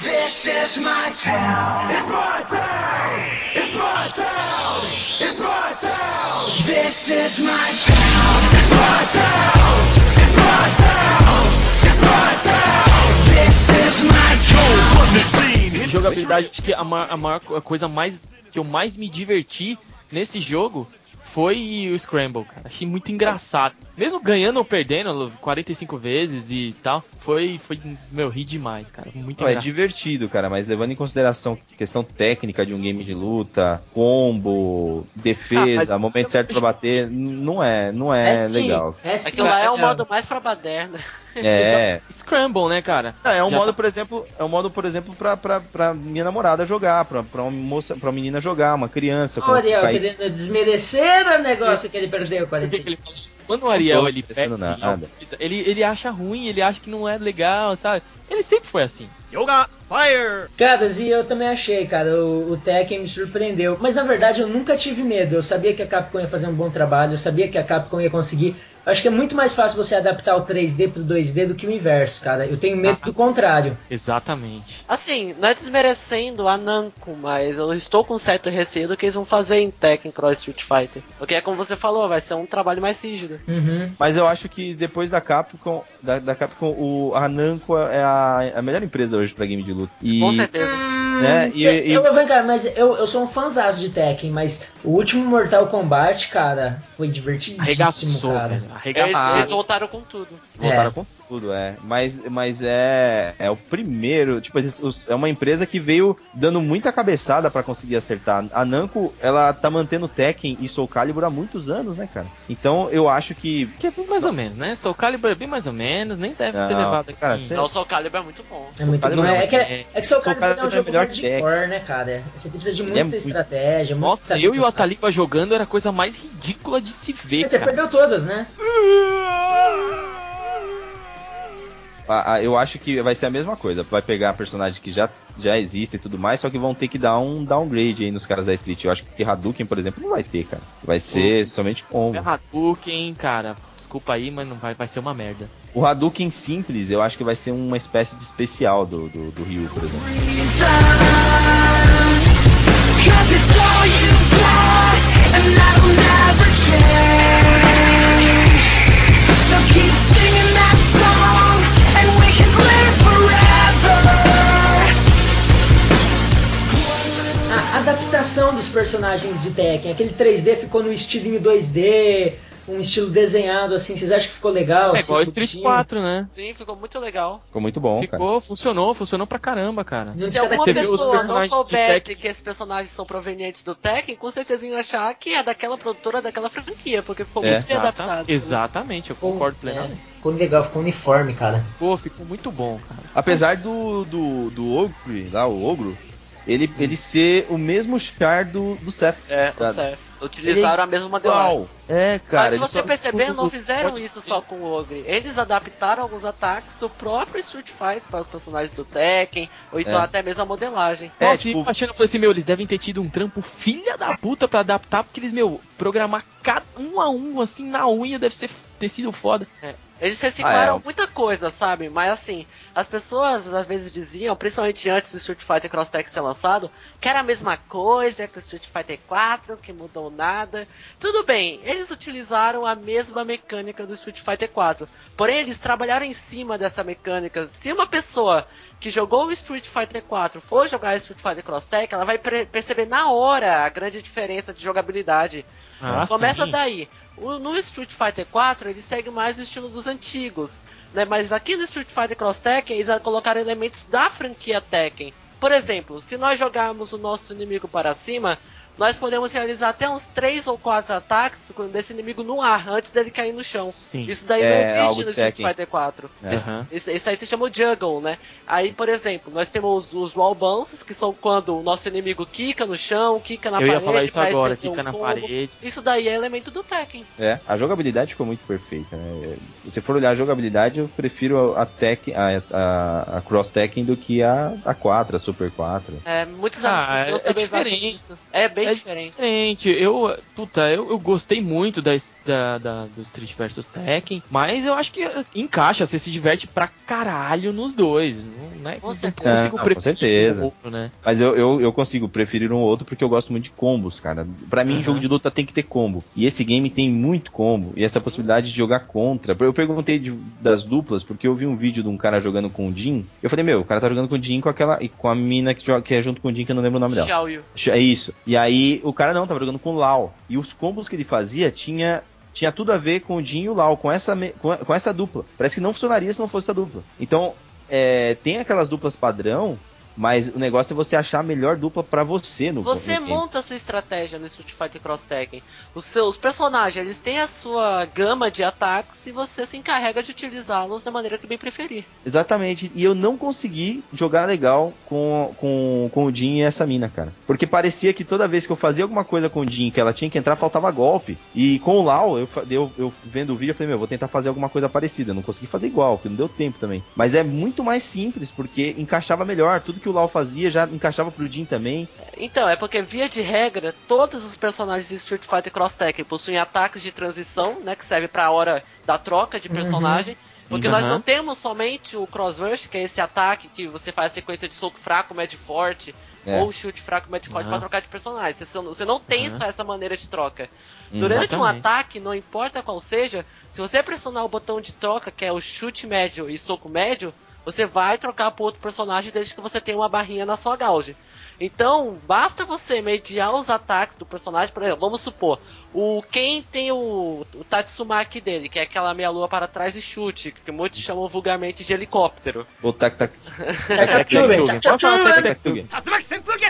S11: This is my town. It's my town. It's my town. It's my town. This is my town. It's my town. It's my town.
S2: Jogabilidade, que a, ma- a coisa mais que eu mais me diverti nesse jogo foi o Scramble, cara. Achei muito engraçado. Mesmo ganhando ou perdendo 45 vezes e tal, foi, foi meu, ri demais, cara. Muito
S3: Não, é divertido, cara, mas levando em consideração questão técnica de um game de luta, combo, defesa,
S2: Ah,
S3: momento certo pra bater, não é, não é,
S1: sim,
S3: legal.
S1: É sim.
S4: Aquilo lá é o
S1: É.
S4: modo mais pra baderna.
S3: É.
S2: Scramble, né, cara?
S3: Não, é um
S2: Já
S3: modo,
S2: tá-
S3: por exemplo, é um modo, por exemplo, pra, pra, pra minha namorada jogar, pra, pra uma moça, pra uma menina jogar, uma criança. Cair-
S1: querendo desmerecer o negócio que ele perdeu, 45.
S2: Quando o Ariel ele perde
S3: nada.
S2: ele, ele acha ruim, ele acha que não é legal, sabe? Ele sempre foi assim.
S9: Yoga, fire!
S1: Caras, e eu também achei, cara, o, o Tekken me surpreendeu. Mas na verdade eu nunca tive medo. Eu sabia que a Capcom ia fazer um bom trabalho, eu sabia que a Capcom ia conseguir. Eu acho que é muito mais fácil você adaptar o 3D pro 2D do que o inverso, cara. Eu tenho medo do contrário.
S2: Exatamente.
S4: Assim, não é desmerecendo a Namco, mas eu estou com certo receio do que eles vão fazer em Tekken Cross Street Fighter. Porque é como você falou, vai ser um trabalho mais rígido.
S1: Uhum.
S3: Mas eu acho que depois da Capcom, da, da Capcom, o, a Namco é a, a melhor empresa hoje pra game de luta. E,
S4: Com certeza.
S3: né,
S1: Hum,
S3: e-
S1: cê- cê-
S3: e-
S1: eu, vem cá, mas eu, eu sou um fãzaço de Tekken, mas o último Mortal Kombat, cara, foi divertidíssimo,
S2: Arregaçou,
S1: cara.
S2: velho.
S4: Eles, eles voltaram com tudo.
S3: Voltaram
S1: É.
S3: com tudo, é. Mas, mas é, é o primeiro. Tipo, eles- os- é uma empresa que veio dando muita cabeçada pra conseguir acertar. A Namco, ela tá mantendo Tekken e Soul Calibur há muitos anos, né, cara? Então eu acho que.
S2: Que é bem mais ou menos, né? Soul Calibur é bem mais ou menos, nem deve ser
S3: Não,
S2: levado aqui.
S3: cara,
S2: em-
S3: cê-
S4: Não, o Soul Calibur é muito bom.
S1: É muito
S3: Calibur
S1: bom.
S3: não,
S1: É que,
S2: é-
S1: é que Soul
S3: Soul
S1: Calibur é um
S3: Calibur é
S1: jogo
S3: melhor
S1: hardcore, né, cara? Você precisa de
S3: é
S1: muita
S3: muito-
S1: estratégia, muita
S2: Nossa, eu e o. Ataliba jogando era a coisa mais ridícula de se ver,
S1: Você
S2: cara.
S1: perdeu todas, né?
S3: A- a- eu acho que vai ser a mesma coisa. Vai pegar personagens que já, já existem e tudo mais, só que vão ter que dar um downgrade aí nos caras da Street. Eu acho que Hadouken, por exemplo, não vai ter, cara. Vai ser somente combo.
S2: É Hadouken, cara. Desculpa aí, mas não vai, vai ser uma merda.
S3: O Hadouken simples, eu acho que vai ser uma espécie de especial do, do, do Ryu, por exemplo.
S11: Cause it's all you got, and that'll never change.
S1: A adaptação dos personagens de Tekken, aquele 3D ficou no estilinho 2D, um estilo desenhado assim, vocês acham que ficou legal?
S2: É
S1: assim,
S2: igual Street
S1: bonitinho?
S2: 4, né?
S4: Sim, ficou muito legal.
S3: Ficou muito bom, cara.
S2: Ficou, funcionou, funcionou pra caramba, cara.
S1: Não
S4: Se alguma pessoa não soubesse
S2: Tekken?
S4: que esses personagens são provenientes do Tekken, com certeza ia achar que é daquela produtora, daquela franquia, porque ficou
S3: É.
S4: muito bem
S2: Exata-
S4: adaptado.
S2: exatamente, eu concordo plenamente.
S1: É, ficou legal, ficou uniforme, cara.
S2: Pô, ficou muito bom, cara.
S3: Apesar do, do, do Ogre, lá, o Ogro, ele, ele ser o mesmo char do, do Seth.
S4: É, o Seth. Utilizaram a mesma modelagem.
S3: Uau. É, cara.
S4: Mas se você
S3: só-
S4: perceber, não
S3: o-
S4: fizeram
S3: pode-
S4: isso só com o Ogre. Eles adaptaram alguns ataques do próprio Street Fighter para os personagens do Tekken, ou então
S3: É.
S4: até mesmo a modelagem.
S3: É,
S2: Nossa,
S3: tipo-
S2: achando, eu falei assim, meu, eles devem ter tido um trampo filha da puta pra adaptar, porque eles, meu, programar cada um a um, assim, na unha, deve ser, ter sido foda.
S4: Eles reciclaram
S3: Ah, é.
S4: muita coisa, sabe? Mas assim, as pessoas às vezes diziam, principalmente antes do Street Fighter Cross Tag ser lançado, que era a mesma coisa que o Street Fighter 4, que mudou nada. Tudo bem, eles utilizaram a mesma mecânica do Street Fighter 4. Porém, eles trabalharam em cima dessa mecânica. Se uma pessoa que jogou o Street Fighter 4 for jogar Street Fighter Cross Tag, ela vai perceber na hora a grande diferença de jogabilidade.
S2: Ah,
S4: Começa
S2: sim.
S4: daí. No Street Fighter 4 ele segue mais o estilo dos antigos, né? Mas aqui no Street Fighter Cross Tekken eles colocaram elementos da franquia Tekken. Por exemplo, se nós jogarmos o nosso inimigo para cima, nós podemos realizar até uns 3 ou 4 ataques do- desse inimigo no ar, antes dele cair no chão.
S2: Sim.
S4: Isso daí
S3: É,
S4: não existe no Street. Fighter 4.
S3: É.
S4: Esse,
S2: Aham.
S4: esse, esse aí se chama o Juggle, né? Aí, por exemplo, nós temos os wall bounces, que são quando o nosso inimigo quica no chão, quica na
S2: Eu ia
S4: parede.
S2: falar isso agora, quica
S4: um
S2: na
S4: combo.
S2: parede.
S4: Isso daí é elemento do Tekken.
S3: É, a jogabilidade ficou muito perfeita, né? Se você for olhar a jogabilidade, eu prefiro a, Tekken, a, a, a Cross Tekken do que a, a 4, a Super 4.
S4: É, muitos
S2: Ah,
S4: amigos meus
S2: é
S4: também
S2: diferente.
S4: acham isso. É bem
S2: É
S4: diferente.
S2: Diferente. Eu, puta, eu, eu gostei muito da, da, da- do Street vs Tekken, mas eu acho que eh, encaixa, você se diverte pra caralho nos dois. Não, não é,
S4: Com
S2: não
S4: certeza.
S2: consigo
S3: Ah, com
S2: preferir
S3: certeza.
S2: um outro, né?
S3: Mas eu, eu, eu consigo preferir um outro porque eu gosto muito de combos, cara. Pra mim,
S2: Aham.
S3: jogo de luta tem que ter combo. E esse game tem muito combo. E essa possibilidade de jogar contra. Eu perguntei de- das duplas porque eu vi um vídeo de um cara jogando com o Jin. Eu falei, meu, o cara tá jogando com o Jin com aquela. e com a mina que, joga, que é junto com o Jin, que eu não lembro o nome dela.
S4: Xiao Yu.
S3: É isso. E aí o cara não, tava jogando com o Lau. E os combos que ele fazia tinha. Tinha tudo a ver com o Jin e o Lau, com essa, com, com essa dupla. Parece que não funcionaria se não fosse essa dupla. Então, é, tem aquelas duplas padrão, mas o negócio é você achar a melhor dupla pra você no
S4: Você monta a sua estratégia no Street Fighter Cross Tekken. Os seus personagens, eles têm a sua gama de ataques e você se encarrega de utilizá-los da maneira que bem preferir.
S3: Exatamente. E eu não consegui jogar legal com, com, com o Jin e essa mina, cara. Porque parecia que toda vez que eu fazia alguma coisa com o Jin, que ela tinha que entrar, faltava golpe. E com o Lau, eu, eu, eu vendo o vídeo, eu falei, meu, vou tentar fazer alguma coisa parecida. Eu não consegui fazer igual, porque não deu tempo também. Mas é muito mais simples, porque encaixava melhor. Tudo que o Lau fazia já encaixava pro Jin também.
S4: Então, é porque via de regra, todos os personagens de Street Fighter Cross Tekken possuem ataques de transição, né, que serve pra hora da troca de personagem. Porque
S2: Uhum.
S4: nós não temos somente o Cross Rush, que é esse ataque que você faz a sequência de soco fraco, médio forte,
S3: É.
S4: ou chute fraco, médio forte
S2: Uhum.
S4: pra trocar de personagem. Você, você não tem
S2: Uhum.
S4: só essa maneira de troca. Durante um ataque, não importa qual seja, se você pressionar o botão de troca, que é o chute médio e soco médio, você vai trocar para outro personagem desde que você tenha uma barrinha na sua gauge. Então, basta você mediar os ataques do personagem, por exemplo, vamos supor, o Ken tem o, o Tatsumaki dele, que é aquela meia lua para trás e chute, que muitos chamam vulgarmente de helicóptero.
S3: O tac tac.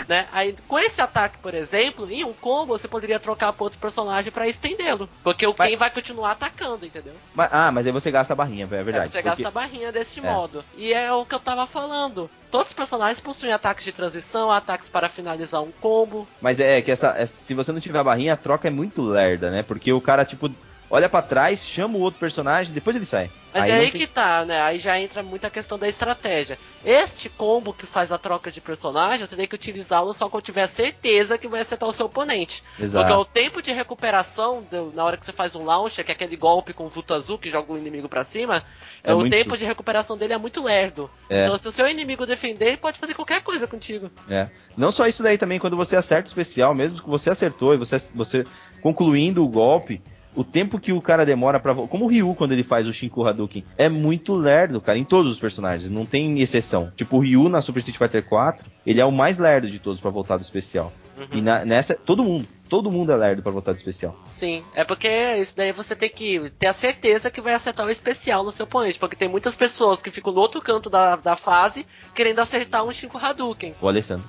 S4: Né? Aí, com esse ataque, por exemplo, em um combo você poderia trocar para outro personagem para estendê-lo. Porque o Ken vai continuar atacando, entendeu?
S3: Mas- ah, mas aí você gasta a barrinha, é
S4: É,
S3: verdade.
S4: você
S3: porque-
S4: gasta a barrinha desse
S3: É.
S4: modo. E é o que eu tava falando. Todos os personagens possuem ataques de transição, ataques para finalizar um combo.
S3: Mas é que essa, essa- se você não tiver a barrinha, a troca é muito lerda, né? Porque o cara, tipo, olha pra trás, chama o outro personagem, depois ele sai.
S4: Mas
S3: Aí
S4: é aí
S3: tem-
S4: que tá, né? Aí já entra muita questão da estratégia. Este combo que faz a troca de personagem, você tem que utilizá-lo só quando tiver certeza que vai acertar o seu oponente.
S3: Exato.
S4: Porque o tempo de recuperação do- na hora que você faz um launcher, que é aquele golpe com o vulto azul que joga o inimigo pra cima,
S3: É
S4: é o
S3: muito-
S4: tempo de recuperação dele é muito lerdo.
S3: É.
S4: Então se o seu inimigo defender, ele pode fazer qualquer coisa contigo.
S3: É. Não só isso daí também, quando você acerta o especial, mesmo que você acertou e você, você concluindo o golpe, o tempo que o cara demora pra. vo- Como o Ryu, quando ele faz o Shinku Hadouken, é muito lerdo, cara, em todos os personagens, não tem exceção. Tipo, o Ryu na Super Street Fighter 4, ele é o mais lerdo de todos pra voltar do especial.
S4: Uhum.
S3: E na- nessa, todo mundo, todo mundo é lerdo pra voltar do especial.
S4: Sim, é porque isso daí você tem que ter a certeza que vai acertar o especial no seu oponente, porque tem muitas pessoas que ficam no outro canto da, da fase querendo acertar um Shinku Hadouken.
S3: O Alessandro.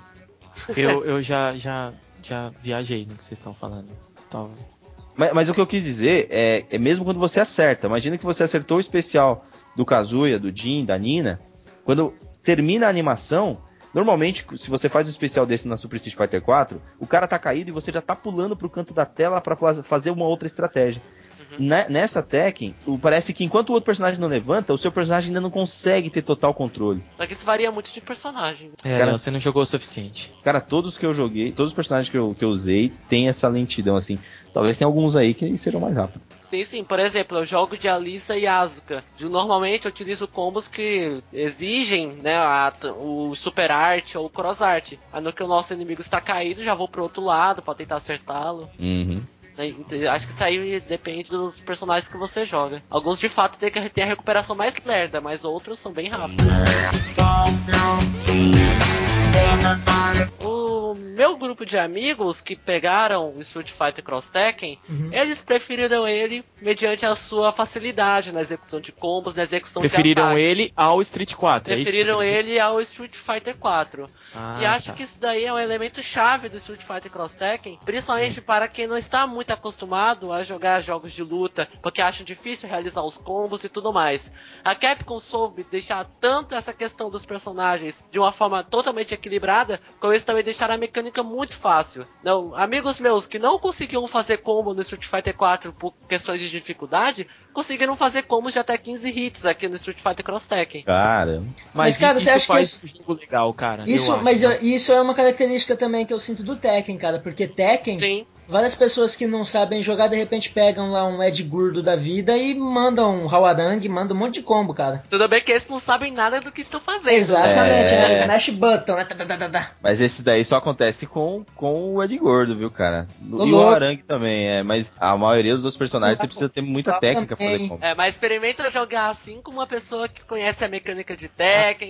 S2: Eu, eu já, já, já viajei no que vocês estão falando. Então,
S3: Mas, mas o que eu quis dizer é, é mesmo quando você acerta. Imagina que você acertou o especial do Kazuya, do Jin, da Nina. Quando termina a animação, normalmente, se você faz um especial desse na Super Street Fighter 4, o cara tá caído e você já tá pulando pro canto da tela pra fa- fazer uma outra estratégia. Ne- nessa Tekken, o- parece que enquanto o outro personagem não levanta, o seu personagem ainda não consegue ter total controle.
S4: Só que isso varia muito de personagem.
S2: É,
S3: Cara-
S2: você não jogou o suficiente.
S3: Cara, todos que eu joguei, todos os personagens que eu, que eu usei, tem essa lentidão, assim. Talvez tenha alguns aí que sejam mais rápidos.
S4: Sim, sim. Por exemplo, eu jogo de Alissa e Asuka. Normalmente eu utilizo combos que exigem, né, a- o super art ou o cross art. Aí no que o nosso inimigo está caído, já vou pro outro lado pra tentar acertá-lo.
S3: Uhum.
S4: Né? Então, Acho que isso aí depende dos personagens que você joga. Alguns de fato ter a recuperação mais lerda, mas outros são bem rápidos. Meu grupo de amigos que pegaram o Street Fighter Cross Tekken,
S1: Uhum.
S4: eles preferiram ele mediante a sua facilidade na execução de combos, na execução
S2: Preferiram
S4: de ataques.
S2: ele ao Street 4. é?
S4: Preferiram ele ao Street Fighter 4.
S2: Ah,
S4: e acho
S2: tá.
S4: que isso daí é um elemento chave do Street Fighter Cross Tekken, principalmente para quem não está muito acostumado a jogar jogos de luta, porque acham difícil realizar os combos e tudo mais. A Capcom soube deixar tanto essa questão dos personagens de uma forma totalmente equilibrada, como eles também deixaram a mecânica muito fácil. Não, amigos meus que não conseguiam fazer combo no Street Fighter 4 por questões de dificuldade, conseguiram fazer combos de até 15 hits aqui no Street Fighter Cross Tekken.
S3: Cara,
S1: Mas, cara,
S2: isso
S1: você acha que
S2: faz
S1: isso-
S2: um jogo legal, cara.
S1: Isso,
S2: eu acho,
S1: mas
S2: né?
S1: eu- isso é uma característica também que eu sinto do Tekken, cara, porque Tekken,
S4: Sim.
S1: Várias pessoas que não sabem jogar, de repente pegam lá um Ed Gordo da vida e mandam um Hawarang, mandam um monte de combo, cara.
S4: Tudo bem que eles não sabem nada do que estão fazendo.
S1: Exatamente,
S3: É.
S1: né? Smash Button, né?
S3: Mas esse daí só acontece com, com o Ed Gordo, viu, cara?
S1: Ô,
S3: e o
S1: louco.
S3: Arangue também, é. Mas a maioria dos outros personagens você precisa ter muita técnica pra fazer
S1: Também.
S3: combo.
S4: É, mas experimenta jogar assim com uma pessoa que conhece a mecânica de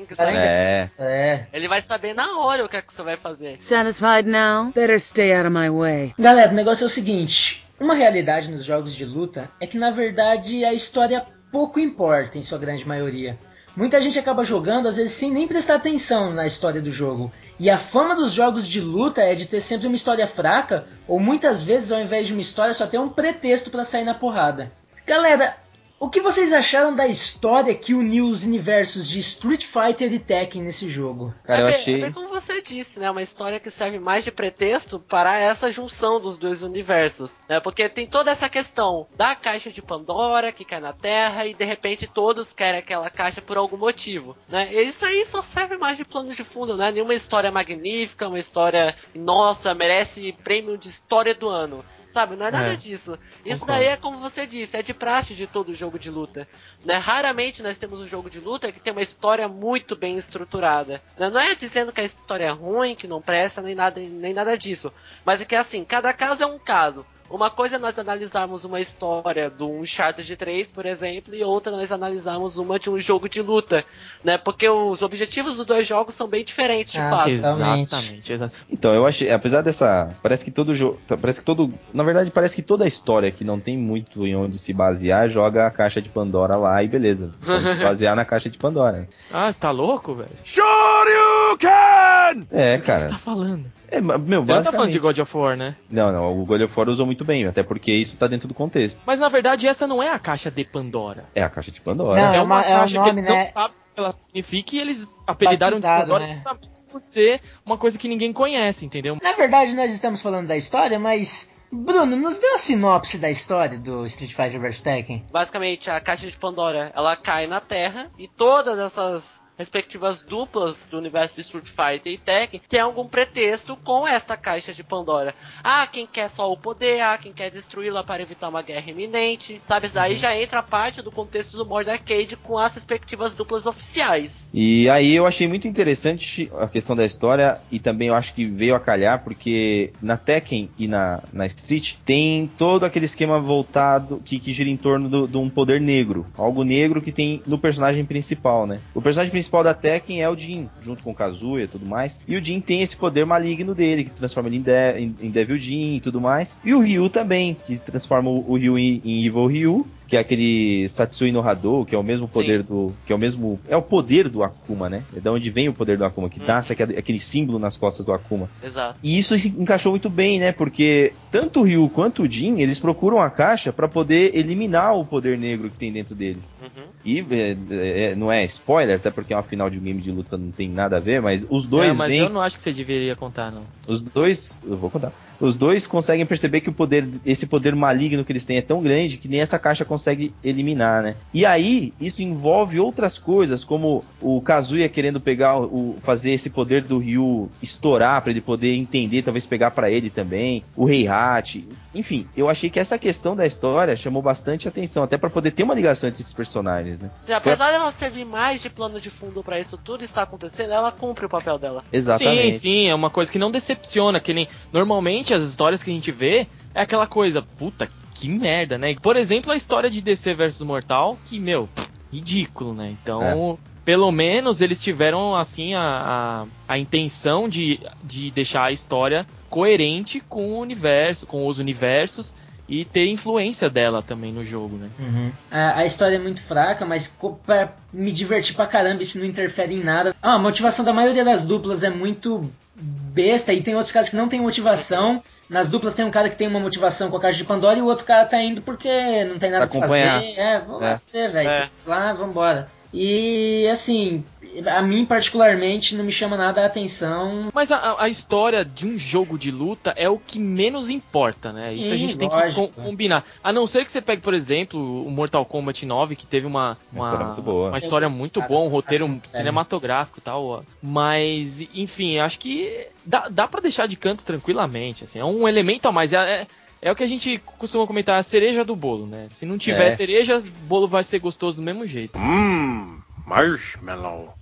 S4: que sabe...
S3: É.
S1: É.
S4: Ele vai saber na hora o que é que você vai fazer.
S12: Satisfied now? Better stay out of my way.
S1: Galera, o negócio é o seguinte: uma realidade nos jogos de luta é que na verdade a história pouco importa em sua grande maioria. Muita gente acaba jogando, às vezes, sem nem prestar atenção na história do jogo. E a fama dos jogos de luta é de ter sempre uma história fraca, ou muitas vezes, ao invés de uma história, só ter um pretexto pra sair na porrada. Galera, o que vocês acharam da história que uniu os universos de Street Fighter e Tekken nesse jogo?
S3: Cara, eu
S4: é, bem,
S3: achei.
S4: é bem como você disse, né? Uma história que serve mais de pretexto para essa junção dos dois universos, né? Porque tem toda essa questão da caixa de Pandora que cai na Terra e de repente todos querem aquela caixa por algum motivo, né? E isso aí só serve mais de plano de fundo, né? Nenhuma história magnífica, uma história, nossa, merece prêmio de história do ano. Sabe, não é nada
S2: É,
S4: disso. Isso
S2: concordo.
S4: daí é como você disse, é de praxe de todo jogo de luta. Né? Raramente nós temos um jogo de luta que tem uma história muito bem estruturada. né? Não é dizendo que a história é ruim, que não presta, nem nada, nem nada disso. Mas é que assim, cada caso é um caso. Uma coisa é nós analisarmos uma história do Uncharted 3, por exemplo, e outra nós analisarmos uma de um jogo de luta, né? Porque os objetivos dos dois jogos são bem diferentes, de
S1: Ah,
S4: fato.
S2: Exatamente, exatamente.
S3: Então, eu achei, apesar dessa. Parece que todo jogo. Parece que todo. Na verdade, parece que toda a história que não tem muito em onde se basear, joga a caixa de Pandora lá e beleza. Vamos se basear na caixa de Pandora.
S2: Ah, você tá louco, velho?
S9: Shoryuken!
S3: É,
S2: O que você tá
S3: cara.
S2: falando?
S3: É, meu,
S2: Você não tá falando de. God of War, né?
S3: Não, não, o God of War usou muito bem, até porque isso tá dentro do contexto.
S2: Mas na verdade essa não é a caixa de Pandora.
S3: É a caixa de Pandora.
S1: Não,
S2: é
S1: é
S2: uma
S1: uma- é
S2: caixa
S1: nome,
S2: que eles
S1: né?
S2: não sabem o que ela significa e eles apelidaram de Pandora
S1: né?
S2: justamente por ser uma coisa que ninguém conhece, entendeu?
S1: Na verdade, nós estamos falando da história, mas. Bruno, nos dê uma sinopse da história do Street Fighter vs Tekken.
S4: Basicamente, a caixa de Pandora, ela cai na Terra e todas essas respectivas duplas do universo de Street Fighter e Tekken tem algum pretexto com esta caixa de Pandora. Ah, quem quer só o poder, ah, quem quer destruí-la para evitar uma guerra iminente, sabe? Isso daí já entra a parte do contexto do Mord Arcade com as respectivas duplas oficiais.
S3: E aí eu achei muito interessante a questão da história e também eu acho que veio a calhar porque na Tekken e na, na Street tem todo aquele esquema voltado que, que gira em torno de um poder negro. Algo negro que tem no personagem principal, né? O personagem principal da Tekken é o Jin, junto com o Kazuya e tudo mais. E o Jin tem esse poder maligno dele, que transforma ele em, de, em, Devil Jin e tudo mais. E o Ryu também, que transforma o, o Ryu em, em Evil Ryu que é aquele Satsui no Hadou, que é o mesmo poder do. que é o mesmo. É o poder do Akuma, né? É da onde vem o poder do Akuma, que nasce aquele, aquele símbolo nas costas do Akuma.
S4: Exato.
S3: E isso encaixou muito bem, né? Porque tanto o Ryu quanto o Jin, eles procuram a caixa pra poder eliminar o poder negro que tem dentro deles.
S4: Uhum.
S3: E é, é, não é spoiler, até porque é uma final de um game de luta não tem nada a ver, mas os dois
S2: É, mas
S3: vêm.
S2: eu não acho que você deveria contar, não.
S3: Os dois. Eu vou contar. Os dois conseguem perceber que o poder, esse poder maligno que eles têm é tão grande que nem essa caixa consegue eliminar, né? E aí, isso envolve outras coisas, como o Kazuya querendo pegar o. fazer esse poder do Ryu estourar pra ele poder entender, talvez pegar pra ele também, o Heihachi. Enfim, eu achei que essa questão da história chamou bastante atenção, até pra poder ter uma ligação entre esses personagens, né?
S4: E apesar dela servir mais de plano de fundo pra isso tudo estar acontecendo, ela cumpre o papel dela.
S3: Exatamente.
S2: Sim, sim, é uma coisa que não decepciona, que nem normalmente as histórias que a gente vê é aquela coisa, puta, que merda, né? Por exemplo, a história de DC versus Mortal, que, meu, ridículo, né? Então, pelo menos eles tiveram, assim, a, a, a intenção de, de deixar a história coerente com o universo, com os universos e ter influência dela também no jogo, né?
S1: Uhum. A, a história é muito fraca, mas pra me divertir pra caramba, isso não interfere em nada. Ah, a motivação da maioria das duplas é muito besta e tem outros caras que não tem motivação. Nas duplas tem um cara que tem uma motivação com a caixa de Pandora e o outro cara tá indo porque não tem nada
S3: Pra
S1: pra fazer. É, vamos lá
S3: É.
S1: fazer, velho.
S4: É.
S1: Você Lá, vambora. E assim, a mim particularmente não me chama nada a atenção.
S2: Mas a, a história de um jogo de luta é o que menos importa, né?
S1: Sim,
S2: Isso a gente tem que
S1: lógico.
S2: com- combinar. A não ser que você pegue, por exemplo, o Mortal Kombat 9, que teve uma,
S3: Uma história muito boa.
S2: uma história muito boa, um roteiro
S1: cara, sério.
S2: cinematográfico e tal. ó. Mas, enfim, acho que dá, dá para deixar de canto tranquilamente. Assim, é um elemento a mais. É, é, é o que a gente costuma comentar, a cereja do bolo, né? Se não tiver
S3: É.
S2: cereja, o bolo vai ser gostoso do mesmo jeito.
S5: Mmm, marshmallow.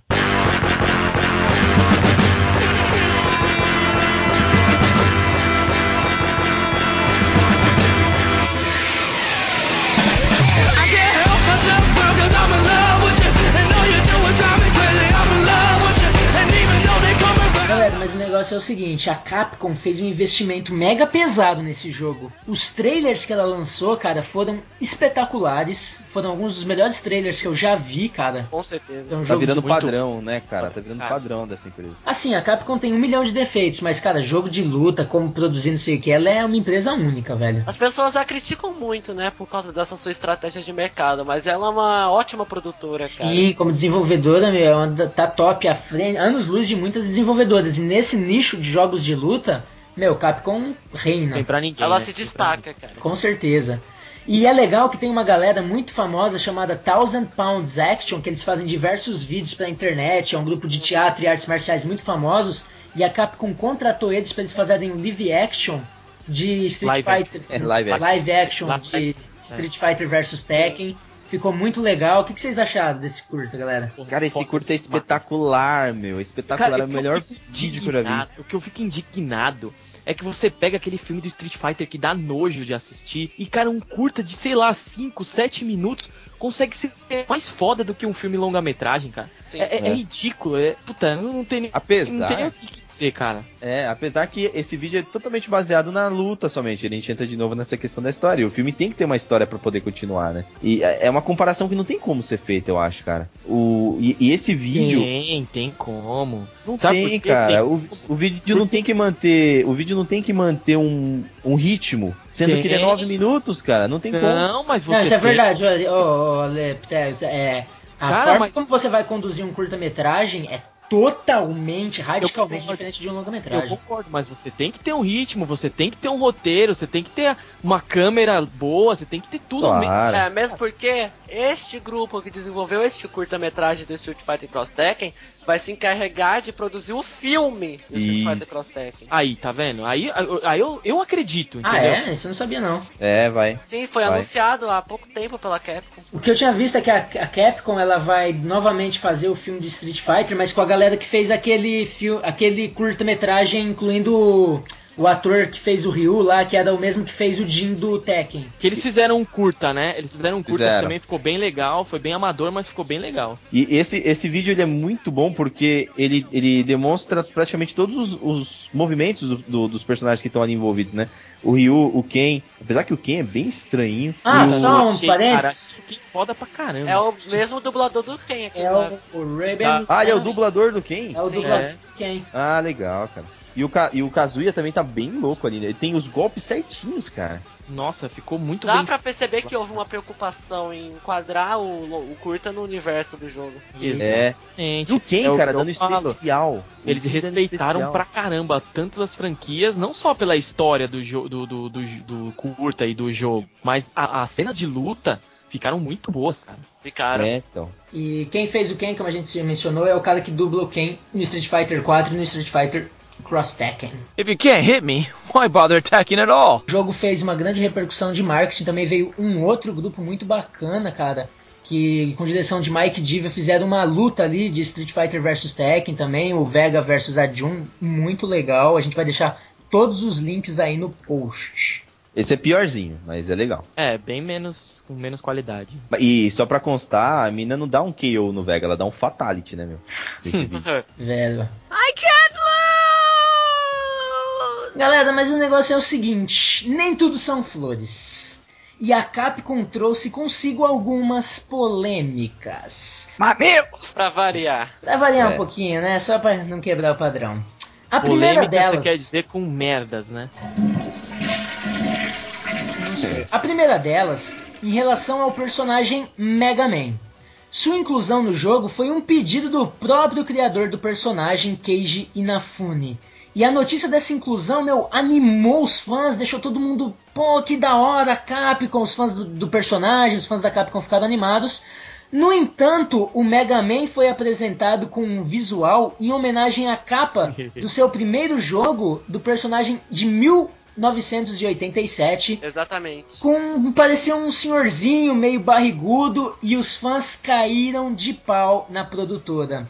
S1: Negócio é o seguinte, a Capcom fez um investimento mega pesado nesse jogo. Os trailers que ela lançou, cara, foram espetaculares. Foram alguns dos melhores trailers que eu já vi, cara.
S4: Com certeza.
S1: É um
S3: Tá virando
S1: muito-
S3: padrão, né, cara? Tá virando
S2: Cara.
S3: padrão dessa empresa.
S1: Assim, a Capcom tem um milhão de defeitos, mas, cara, jogo de luta, como produzir não sei o que, ela é uma empresa única, velho.
S4: As pessoas a criticam muito, né, por causa dessa sua estratégia de mercado, mas ela é uma ótima produtora, cara.
S1: Sim, como desenvolvedora, meu, ela anda- tá top à frente, anos luz de muitas desenvolvedoras. E nesse nicho de jogos de luta, meu, Capcom reina.
S2: Tem pra ninguém.
S4: Ela
S2: né?
S4: se destaca, cara.
S1: Com certeza. E é legal que tem uma galera muito famosa chamada Thousand Pounds Action, que eles fazem diversos vídeos pra internet, é um grupo de teatro e artes marciais muito famosos, e a Capcom contratou eles pra eles fazerem um live action de Street
S2: Live
S1: Fighter.
S3: É, live action.
S1: action
S2: Live-
S1: de Street Fighter vs Tekken. Ficou muito legal. O que que vocês acharam desse curto, galera?
S3: Cara, esse curto é espetacular, meu. Espetacular.
S2: Cara,
S3: é o melhor vídeo que eu já vi.
S2: O que eu fico indignado é que você pega aquele filme do Street Fighter que dá nojo de assistir e, cara, um curta de, sei lá, 5, 7 minutos consegue ser mais foda do que um filme longa-metragem, cara.
S4: Sim.
S2: É, é- é
S3: É.
S2: ridículo, é. Puta, não, tem nem.
S3: Apesar-
S2: Não tem nem o que dizer, cara.
S3: É, apesar que esse vídeo é totalmente baseado na luta somente. A gente entra de novo nessa questão da história. E o filme tem que ter uma história pra poder continuar, né? E é é uma comparação que não tem como ser feita, eu acho, cara. O, e, e esse vídeo.
S2: Tem, tem como.
S3: Não
S2: Sabe
S3: tem, cara.
S2: Tem.
S3: O, o vídeo não tem que manter. O vídeo não tem que manter um, um ritmo. Sendo
S2: Tem.
S3: que ele é 9 minutos, cara. Não tem como.
S2: Não, mas você.
S1: Não, isso é verdade, ô, ô, Pteris, é, a
S2: Cara,
S1: forma
S2: mas-
S1: como você vai conduzir um curta-metragem é totalmente, radicalmente
S2: concordo.
S1: diferente de um
S2: Eu
S1: longa-metragem.
S2: concordo, mas você tem que ter um ritmo, você tem que ter um roteiro, você tem que ter uma câmera boa, você tem que ter tudo
S3: Claro.
S4: É, mesmo porque este grupo que desenvolveu este curta-metragem do Street Fighter Cross Tekken vai se encarregar de produzir o filme do Street
S3: Isso.
S4: Fighter Cross Tekken.
S2: Aí, tá vendo? Aí, aí eu, eu acredito,
S1: Ah,
S2: entendeu?
S1: é? Isso eu não sabia, não.
S3: É, vai.
S4: Sim, foi
S3: Vai.
S4: anunciado há pouco tempo pela Capcom.
S1: O que eu tinha visto é que a, a Capcom ela vai novamente fazer o filme de Street Fighter, mas com a galera que fez aquele, fil- aquele curta-metragem incluindo o, ator que fez o Ryu lá, que era o mesmo que fez o Jin do Tekken.
S2: Que eles fizeram um curta, né? Eles fizeram um curta
S3: Fizeram.
S2: que também ficou bem legal, foi bem amador, mas ficou bem legal.
S3: E esse, esse vídeo ele é muito bom porque ele, ele demonstra praticamente todos os, os movimentos do- do- dos personagens que estão ali envolvidos, né? O Ryu, o Ken, apesar que o Ken é bem estranho.
S1: Ah,
S3: o-
S1: só um parênteses.
S2: que foda pra caramba.
S4: É o mesmo dublador do Ken aqui.
S1: É o, o Raven.
S3: Ah, ele é o dublador do Ken?
S1: É o
S4: Sim,
S1: dublador
S2: é.
S1: de quem?
S3: Ah, legal, cara. E o, Ka- e o Kazuya também tá bem louco ali, né? Ele tem os golpes certinhos, cara.
S2: Nossa, ficou muito
S4: Dá
S2: bem.
S4: pra perceber que houve uma preocupação em enquadrar o, o curta no universo do jogo.
S3: É.
S2: Gente,
S3: E o Ken,
S2: é
S3: cara, dando
S2: falo.
S3: especial.
S2: Eles respeitaram
S3: especial.
S2: pra caramba tanto as franquias, não só pela história do, do, do, do, do curta e do jogo, mas as cenas de luta ficaram muito boas, cara.
S4: Ficaram.
S3: É, então.
S1: E quem fez o Ken, como a gente já mencionou, é o cara que dubla o Ken no Street Fighter 4 e no Street Fighter Cross Tekken.
S13: If you can't hit me, why bother attacking at all?
S1: O jogo fez uma grande repercussão de marketing, também veio um outro grupo muito bacana, cara, que com direção de Mike Diva fizeram uma luta ali de Street Fighter vs Tekken também, o Vega vs Arjun, muito legal. A gente vai deixar todos os links aí no post.
S3: Esse é piorzinho, mas é legal.
S2: É, bem menos, com menos qualidade.
S3: E só pra constar, a mina não dá um KO no Vega, ela dá um Fatality, né, meu?
S1: Velho.
S10: I can't lose!
S1: Galera, mas o negócio é o seguinte: nem tudo são flores. E a Capcom trouxe consigo algumas polêmicas.
S4: Pra variar.
S1: Pra variar
S3: É.
S1: um pouquinho, né? Só pra não quebrar o padrão. A
S2: Polêmica
S1: primeira delas.
S2: você quer dizer com merdas, né?
S1: Não sei. A primeira delas, em relação ao personagem Mega Man. Sua inclusão no jogo foi um pedido do próprio criador do personagem, Keiji Inafune. E a notícia dessa inclusão, meu, animou os fãs, deixou todo mundo, pô, que da hora, Capcom, os fãs do, do personagem, os fãs da Capcom ficaram animados. No entanto, o Mega Man foi apresentado com um visual em homenagem à capa do seu primeiro jogo do personagem de 1987,
S4: Exatamente.
S1: com parecia um senhorzinho meio barrigudo e os fãs caíram de pau na produtora.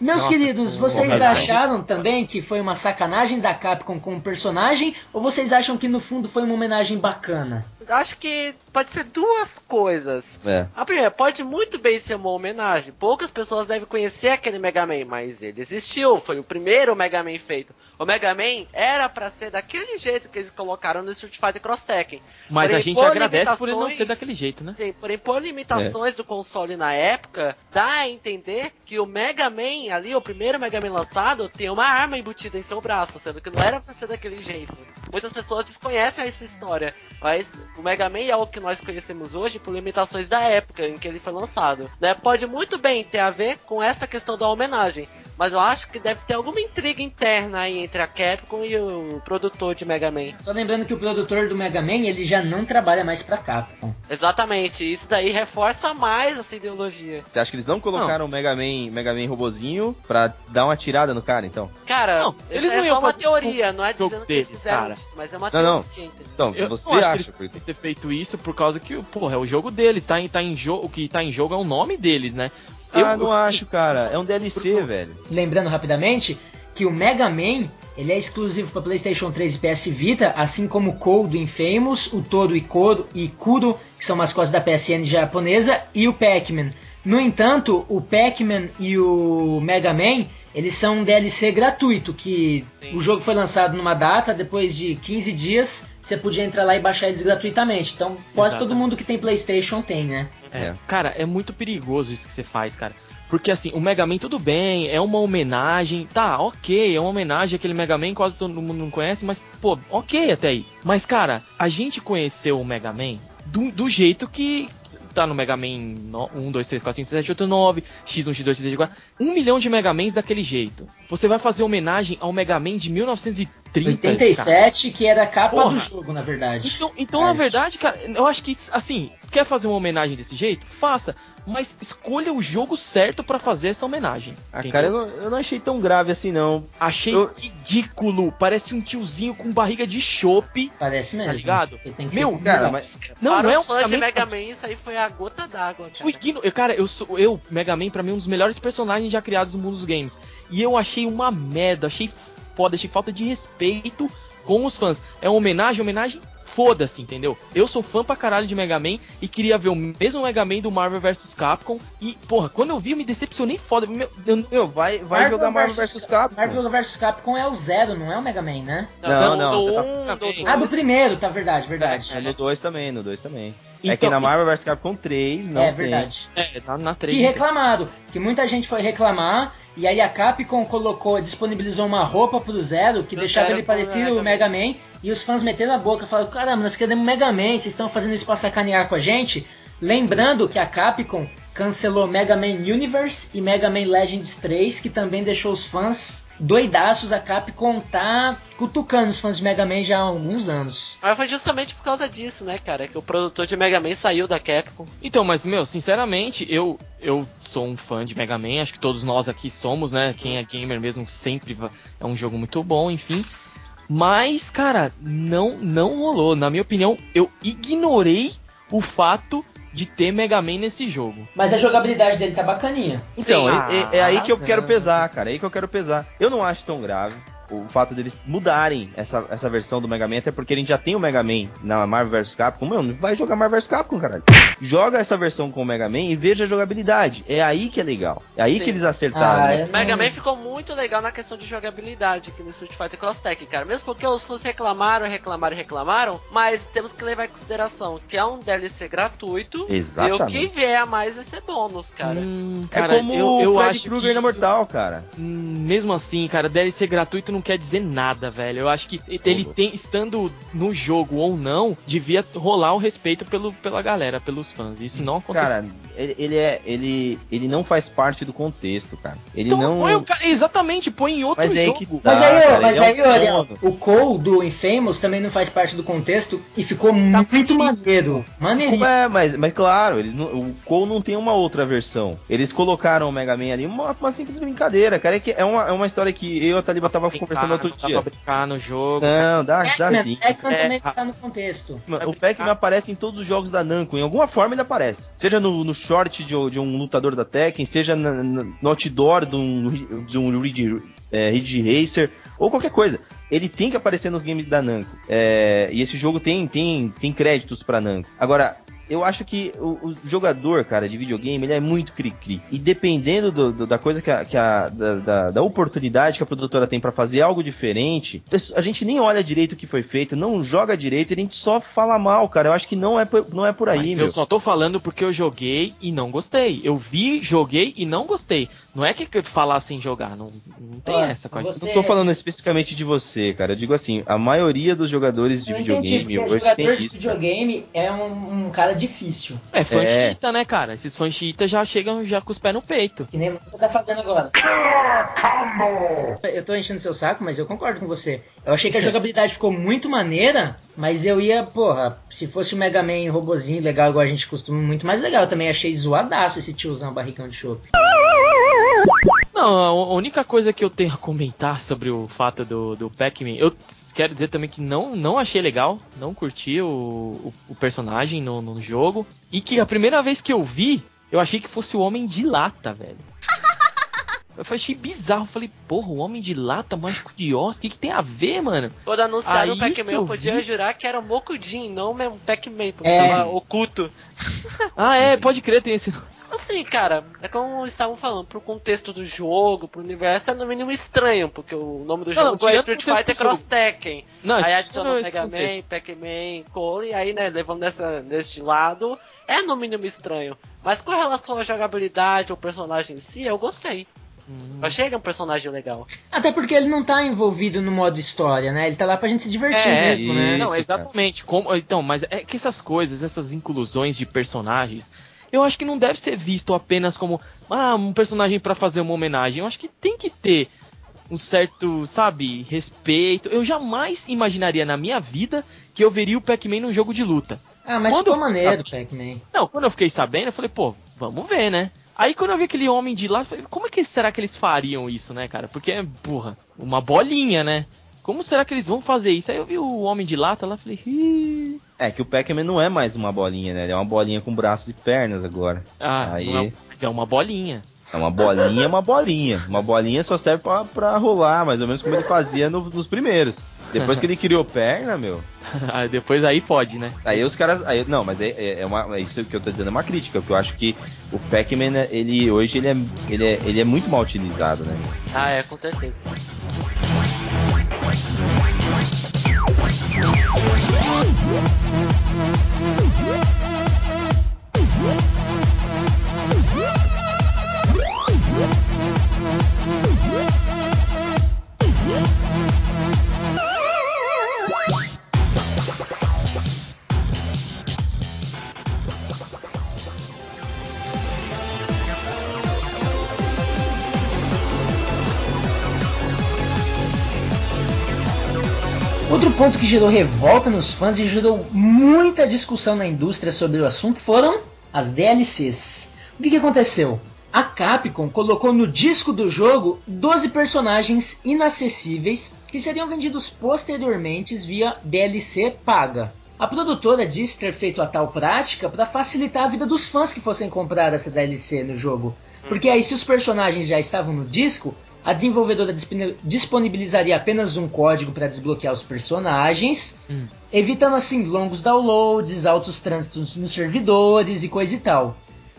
S1: Meus
S2: Nossa,
S1: queridos, vocês acharam também que foi uma sacanagem da Capcom com o personagem ou vocês acham que no fundo foi uma homenagem bacana?
S4: Acho que pode ser duas coisas.
S3: É.
S4: A primeira, pode muito bem ser uma homenagem. Poucas pessoas devem conhecer aquele Mega Man, mas ele existiu. Foi o primeiro Mega Man feito. O Mega Man era pra ser daquele jeito que eles colocaram no Street Fighter Cross Tekken.
S2: Mas
S4: Porém,
S2: a gente
S4: por
S2: agradece por ele não ser daquele jeito, né?
S4: Sim, porém, por limitações do console na época, dá a entender que o Mega Man ali, o primeiro Mega Man lançado, tem uma arma embutida em seu braço, sendo que não era pra ser daquele jeito. Muitas pessoas desconhecem essa história, mas o Mega Man é o que nós conhecemos hoje por limitações da época em que ele foi lançado. Né? Pode muito bem ter a ver com esta questão da homenagem, mas eu acho que deve ter alguma intriga interna aí entre a Capcom e o produtor de Mega Man.
S1: Só lembrando que o produtor do Mega Man, ele já não trabalha mais pra Capcom.
S4: Exatamente, isso daí reforça mais essa ideologia.
S3: Você acha que eles não colocaram o Mega Man, Mega Man robozinho pra dar uma tirada no cara, então?
S4: Cara,
S2: Não,
S4: eles é
S2: não iam
S4: só uma teoria, não é dizendo que eles fizeram
S2: cara.
S4: isso, mas é uma
S3: Não, não.
S4: teoria. entendeu?
S3: Então,
S2: Eu
S3: você
S2: não acho
S3: acha?
S2: que eles têm que ter feito isso por causa que, porra, é o jogo deles, tá em, tá em jogo, o que tá em jogo é o nome deles, né?
S3: Ah, não acho, cara. É um DLC, velho.
S1: Lembrando rapidamente que o Mega Man ele é exclusivo para PlayStation 3 e PS Vita, assim como o Cold do Infamous, o Toro e, Koro, e Kuro, que são mascotes da PSN japonesa, e o Pac-Man. No entanto, o Pac-Man e o Mega Man eles são um DLC gratuito, que o jogo foi lançado numa data, depois de 15 dias você podia entrar lá e baixar eles gratuitamente. Então quase todo
S2: Exatamente.
S1: mundo que tem PlayStation tem, né?
S2: É, Cara, é muito perigoso isso que você faz, cara. Porque assim, o Mega Man tudo bem, é uma homenagem, tá, ok, é uma homenagem àquele Mega Man, quase todo mundo não conhece, mas pô, ok até aí. Mas cara, a gente conheceu o Mega Man do, do jeito que tá no Mega Man no- 1, 2, 3, 4, 5, 6, 7, 8, 9, X1, X2, X3, X4, um milhão de Mega Mans daquele jeito. Você vai fazer homenagem ao Mega Man de 1930. Cara.
S1: 87, que era a capa
S2: Porra.
S1: do jogo, na verdade.
S2: Então, então na verdade, cara, eu acho que, assim, quer fazer uma homenagem desse jeito? Faça. Mas escolha o jogo certo pra fazer essa homenagem.
S3: Ah,
S2: entendeu?
S3: cara, eu não, eu não achei tão grave assim, não.
S2: Achei
S3: eu-
S2: ridículo. Parece um tiozinho com barriga de chope.
S1: Parece mesmo.
S2: Tá ligado?
S1: Você tem que
S2: Meu,
S1: ser-
S3: Cara, mas.
S2: não,
S4: Para
S2: não é um
S4: fãs de
S2: Mega
S4: Man, isso aí foi a gota d'água,
S2: O
S4: cara.
S2: Igno- eu, cara, eu sou eu, Mega Man, pra mim, um dos melhores personagens já criados no mundo dos games. E eu achei uma merda, achei foda, achei falta de respeito com os fãs. É uma homenagem, homenagem foda-se, entendeu? Eu sou fã pra caralho de Mega Man e queria ver o mesmo Mega Man do Marvel vs Capcom. E, porra, quando eu vi, eu me decepcionei foda. Meu, eu-
S3: Meu, vai, vai jogar Marvel vs Capcom.
S1: Marvel vs Capcom é o Zero, não é o Mega Man, né?
S3: Não, não,
S4: do
S3: você tá-
S4: 1, do 2.
S1: Ah, do primeiro, tá verdade, verdade.
S3: É no 2 também, no 2 também. É
S2: Então-
S3: que na Marvel vs Capcom 3 não
S1: é
S3: tem.
S1: verdade.
S2: É, tá na 3.
S1: Que reclamaram, que muita gente foi reclamar, e aí a Capcom colocou, disponibilizou uma roupa pro Zero que
S4: Do
S1: deixava ele parecido o
S4: Mega
S1: Mega Man, e os fãs meteram a boca, falaram, caramba, nós queremos Mega Man, vocês estão fazendo isso pra sacanear com a gente? Lembrando que a Capcom cancelou Mega Man Universe e Mega Man Legends 3, que também deixou os fãs doidaços, a Capcom tá cutucando os fãs de Mega Man já há alguns anos.
S4: Mas foi justamente por causa disso, né, cara? Que o produtor de Mega Man saiu da Capcom.
S2: Então, mas, meu, sinceramente, eu, eu sou um fã de Mega Man, acho que todos nós aqui somos, né? Quem é gamer mesmo sempre é um jogo muito bom, enfim. Mas, cara, não, não rolou. Na minha opinião, eu ignorei o fato de ter Mega Man nesse jogo.
S1: Mas a jogabilidade dele tá bacaninha.
S3: Então,
S2: Sim.
S3: é, é- é aí que eu
S2: Ah,
S3: quero pesar, cara. É aí que eu quero pesar. Eu não acho tão grave o fato deles mudarem essa, essa versão do Mega Man, até porque a gente já tem o Mega Man na Marvel vs Capcom. Mano, vai jogar Marvel vs Capcom, caralho. Joga essa versão com o Mega Man e veja a jogabilidade. É aí que é legal. É aí
S4: Sim.
S3: que eles acertaram.
S1: Ah,
S3: né?
S1: é.
S4: O Mega Man ficou muito legal na questão de jogabilidade aqui no Street Fighter Cross Tag, cara. Mesmo porque os fãs reclamaram, reclamaram, reclamaram, mas temos que levar em consideração que é um DLC gratuito
S3: Exatamente.
S4: e o que vier a mais vai ser bônus, cara.
S2: Hum,
S3: É
S2: cara,
S3: como
S2: eu, eu
S3: o Fred
S2: acho
S3: Krueger
S2: que
S3: na
S2: isso-
S3: Mortal, cara.
S2: Hum, Mesmo assim, cara, DLC gratuito não quer dizer nada, velho. Eu acho que ele tem, estando no jogo ou não, devia rolar o respeito pelo, pela galera, pelos fãs. Isso não aconteceu.
S3: Cara, ele, ele é. Ele, ele não faz parte do contexto, cara. Ele
S2: então,
S3: não.
S2: põe o ca- exatamente, põe em outro
S3: Mas é aí
S2: jogo.
S3: que tá,
S1: Mas aí,
S3: cara,
S1: mas
S3: ele é
S1: aí,
S3: um dono.
S1: o Cole do Infamous também não faz parte do contexto e ficou muito maneiro. Maneiríssimo.
S3: É, mas, mas claro, eles não- o Cole não tem uma outra versão. Eles colocaram o Mega Man ali, uma, uma simples brincadeira, cara. É, que é, uma, é uma história que eu e a Taliba tava conversando outro
S2: não dá
S3: dia.
S2: pra brincar no jogo.
S3: Não, dá, dá
S1: Pac-Man,
S3: sim.
S1: Pac-Man
S2: É,
S1: também
S2: ah.
S1: tá no contexto.
S3: O Pac-Man aparece em todos os jogos da Namco. Em alguma forma ele aparece. Seja no, no short de, de um lutador da Tekken, seja na- na- no outdoor de um, de um Ridge, é, Ridge Racer, ou qualquer coisa. Ele tem que aparecer nos games da Namco. É, e esse jogo tem, tem, tem créditos pra Namco. Agora, eu acho que o, o jogador, cara, de videogame, ele é muito cri-cri. E dependendo do- do- da coisa que a, que a- da, da- da oportunidade que a produtora tem pra fazer algo diferente, a gente nem olha direito o que foi feito, não joga direito, a gente só fala mal, cara. Eu acho que não é por, não é por aí,
S2: Mas
S3: meu.
S2: eu só tô falando porque eu joguei e não gostei. Eu vi, joguei e não gostei. Não é que falar sem jogar, não, não tem
S1: Ó,
S2: essa com a gente.
S1: você-
S3: Não tô falando especificamente de você, cara. Eu digo assim, a maioria dos jogadores de
S1: Eu entendi,
S3: videogame
S1: porque o
S3: hoje tem
S1: jogador de
S3: isso. cara.
S1: videogame é um, um cara difícil.
S2: É fã
S3: É.
S2: chita, né, cara? Esses fãs chita já chegam já com os pés no peito.
S1: Que nem você tá fazendo agora. Eu tô enchendo seu saco, mas eu concordo com você. Eu achei que a jogabilidade ficou muito maneira, mas eu ia, porra, se fosse o Mega Man robozinho legal, igual a gente costuma, muito mais legal. Eu também achei zoadaço esse tiozão barricão de chope.
S2: Não, a única coisa que eu tenho a comentar sobre o fato do, do Pac-Man, eu quero dizer também que não, não achei legal, não curti o, o, o personagem no, no jogo, e que a primeira vez que eu vi, eu achei que fosse o Homem de Lata, velho. Eu achei bizarro, falei, porra, o Homem de Lata, mágico de Oz, o que, que tem a ver, mano?
S4: Quando anunciaram o Pac-Man,
S2: eu
S4: podia
S2: vi.
S4: jurar que era o Mokujin, não mesmo Pac-Man, porque
S1: É.
S4: tava oculto.
S2: Ah, é, pode crer, tem esse.
S4: Assim, cara, é como estavam falando, pro contexto do jogo, pro universo, é no mínimo estranho, porque o nome do jogo
S2: não,
S4: é Street Fighter. Cross Tekken.
S2: Não,
S4: aí adicionou Mega Man. Pac-Man, Cole, e aí, né, levando nessa, neste lado, é no mínimo estranho. Mas com relação à jogabilidade, ao personagem em si, eu gostei.
S2: Hum.
S4: Eu achei ele um personagem legal.
S1: Até porque ele não tá envolvido no modo história, né? Ele tá lá pra gente se divertir
S2: É,
S1: mesmo, né?
S3: isso,
S2: Não, exatamente. Como, então, mas é que essas coisas, essas inclusões de personagens, eu acho que não deve ser visto apenas como ah, um personagem pra fazer uma homenagem. Eu acho que tem que ter um certo, sabe, respeito. Eu jamais imaginaria na minha vida que eu veria o Pac-Man num jogo de luta.
S1: Ah, mas
S2: Quando
S1: ficou maneiro, Pac-Man.
S2: Não, quando eu fiquei sabendo, eu falei, pô, vamos ver, né? Aí quando eu vi aquele homem de lá, eu falei, como é que será que eles fariam isso, né, cara? Porque, porra, uma bolinha, né? Como será que eles vão fazer isso? Aí eu vi o homem de lata lá, falei, Ih.
S3: É que o Pac-Man não é mais uma bolinha, né? Ele é uma bolinha com braços e pernas agora.
S2: ah,
S3: Aí-
S2: é, mas é uma bolinha.
S3: É uma bolinha, é uma bolinha. Uma bolinha só serve pra, pra rolar, mais ou menos como ele fazia no- nos primeiros. Depois que ele criou perna, meu.
S2: Aí depois aí pode, né?
S3: Aí os caras. Aí, não, mas é, é, é uma, é isso que eu tô dizendo é uma crítica, porque eu acho que o Pac-Man, ele hoje ele é, ele, é, ele é muito mal utilizado, né?
S4: Ah, é, com certeza.
S1: Yeah. Gerou revolta nos fãs e gerou muita discussão na indústria sobre o assunto foram as DLCs. O que, que aconteceu? A Capcom colocou no disco do jogo 12 personagens inacessíveis que seriam vendidos posteriormente via DLC paga. A produtora disse ter feito a tal prática para facilitar a vida dos fãs que fossem comprar essa DLC no jogo. Porque aí, se os personagens já estavam no disco, a desenvolvedora disponi- disponibilizaria apenas um código para desbloquear os personagens, evitando assim longos downloads, altos trânsitos nos servidores e coisa e tal.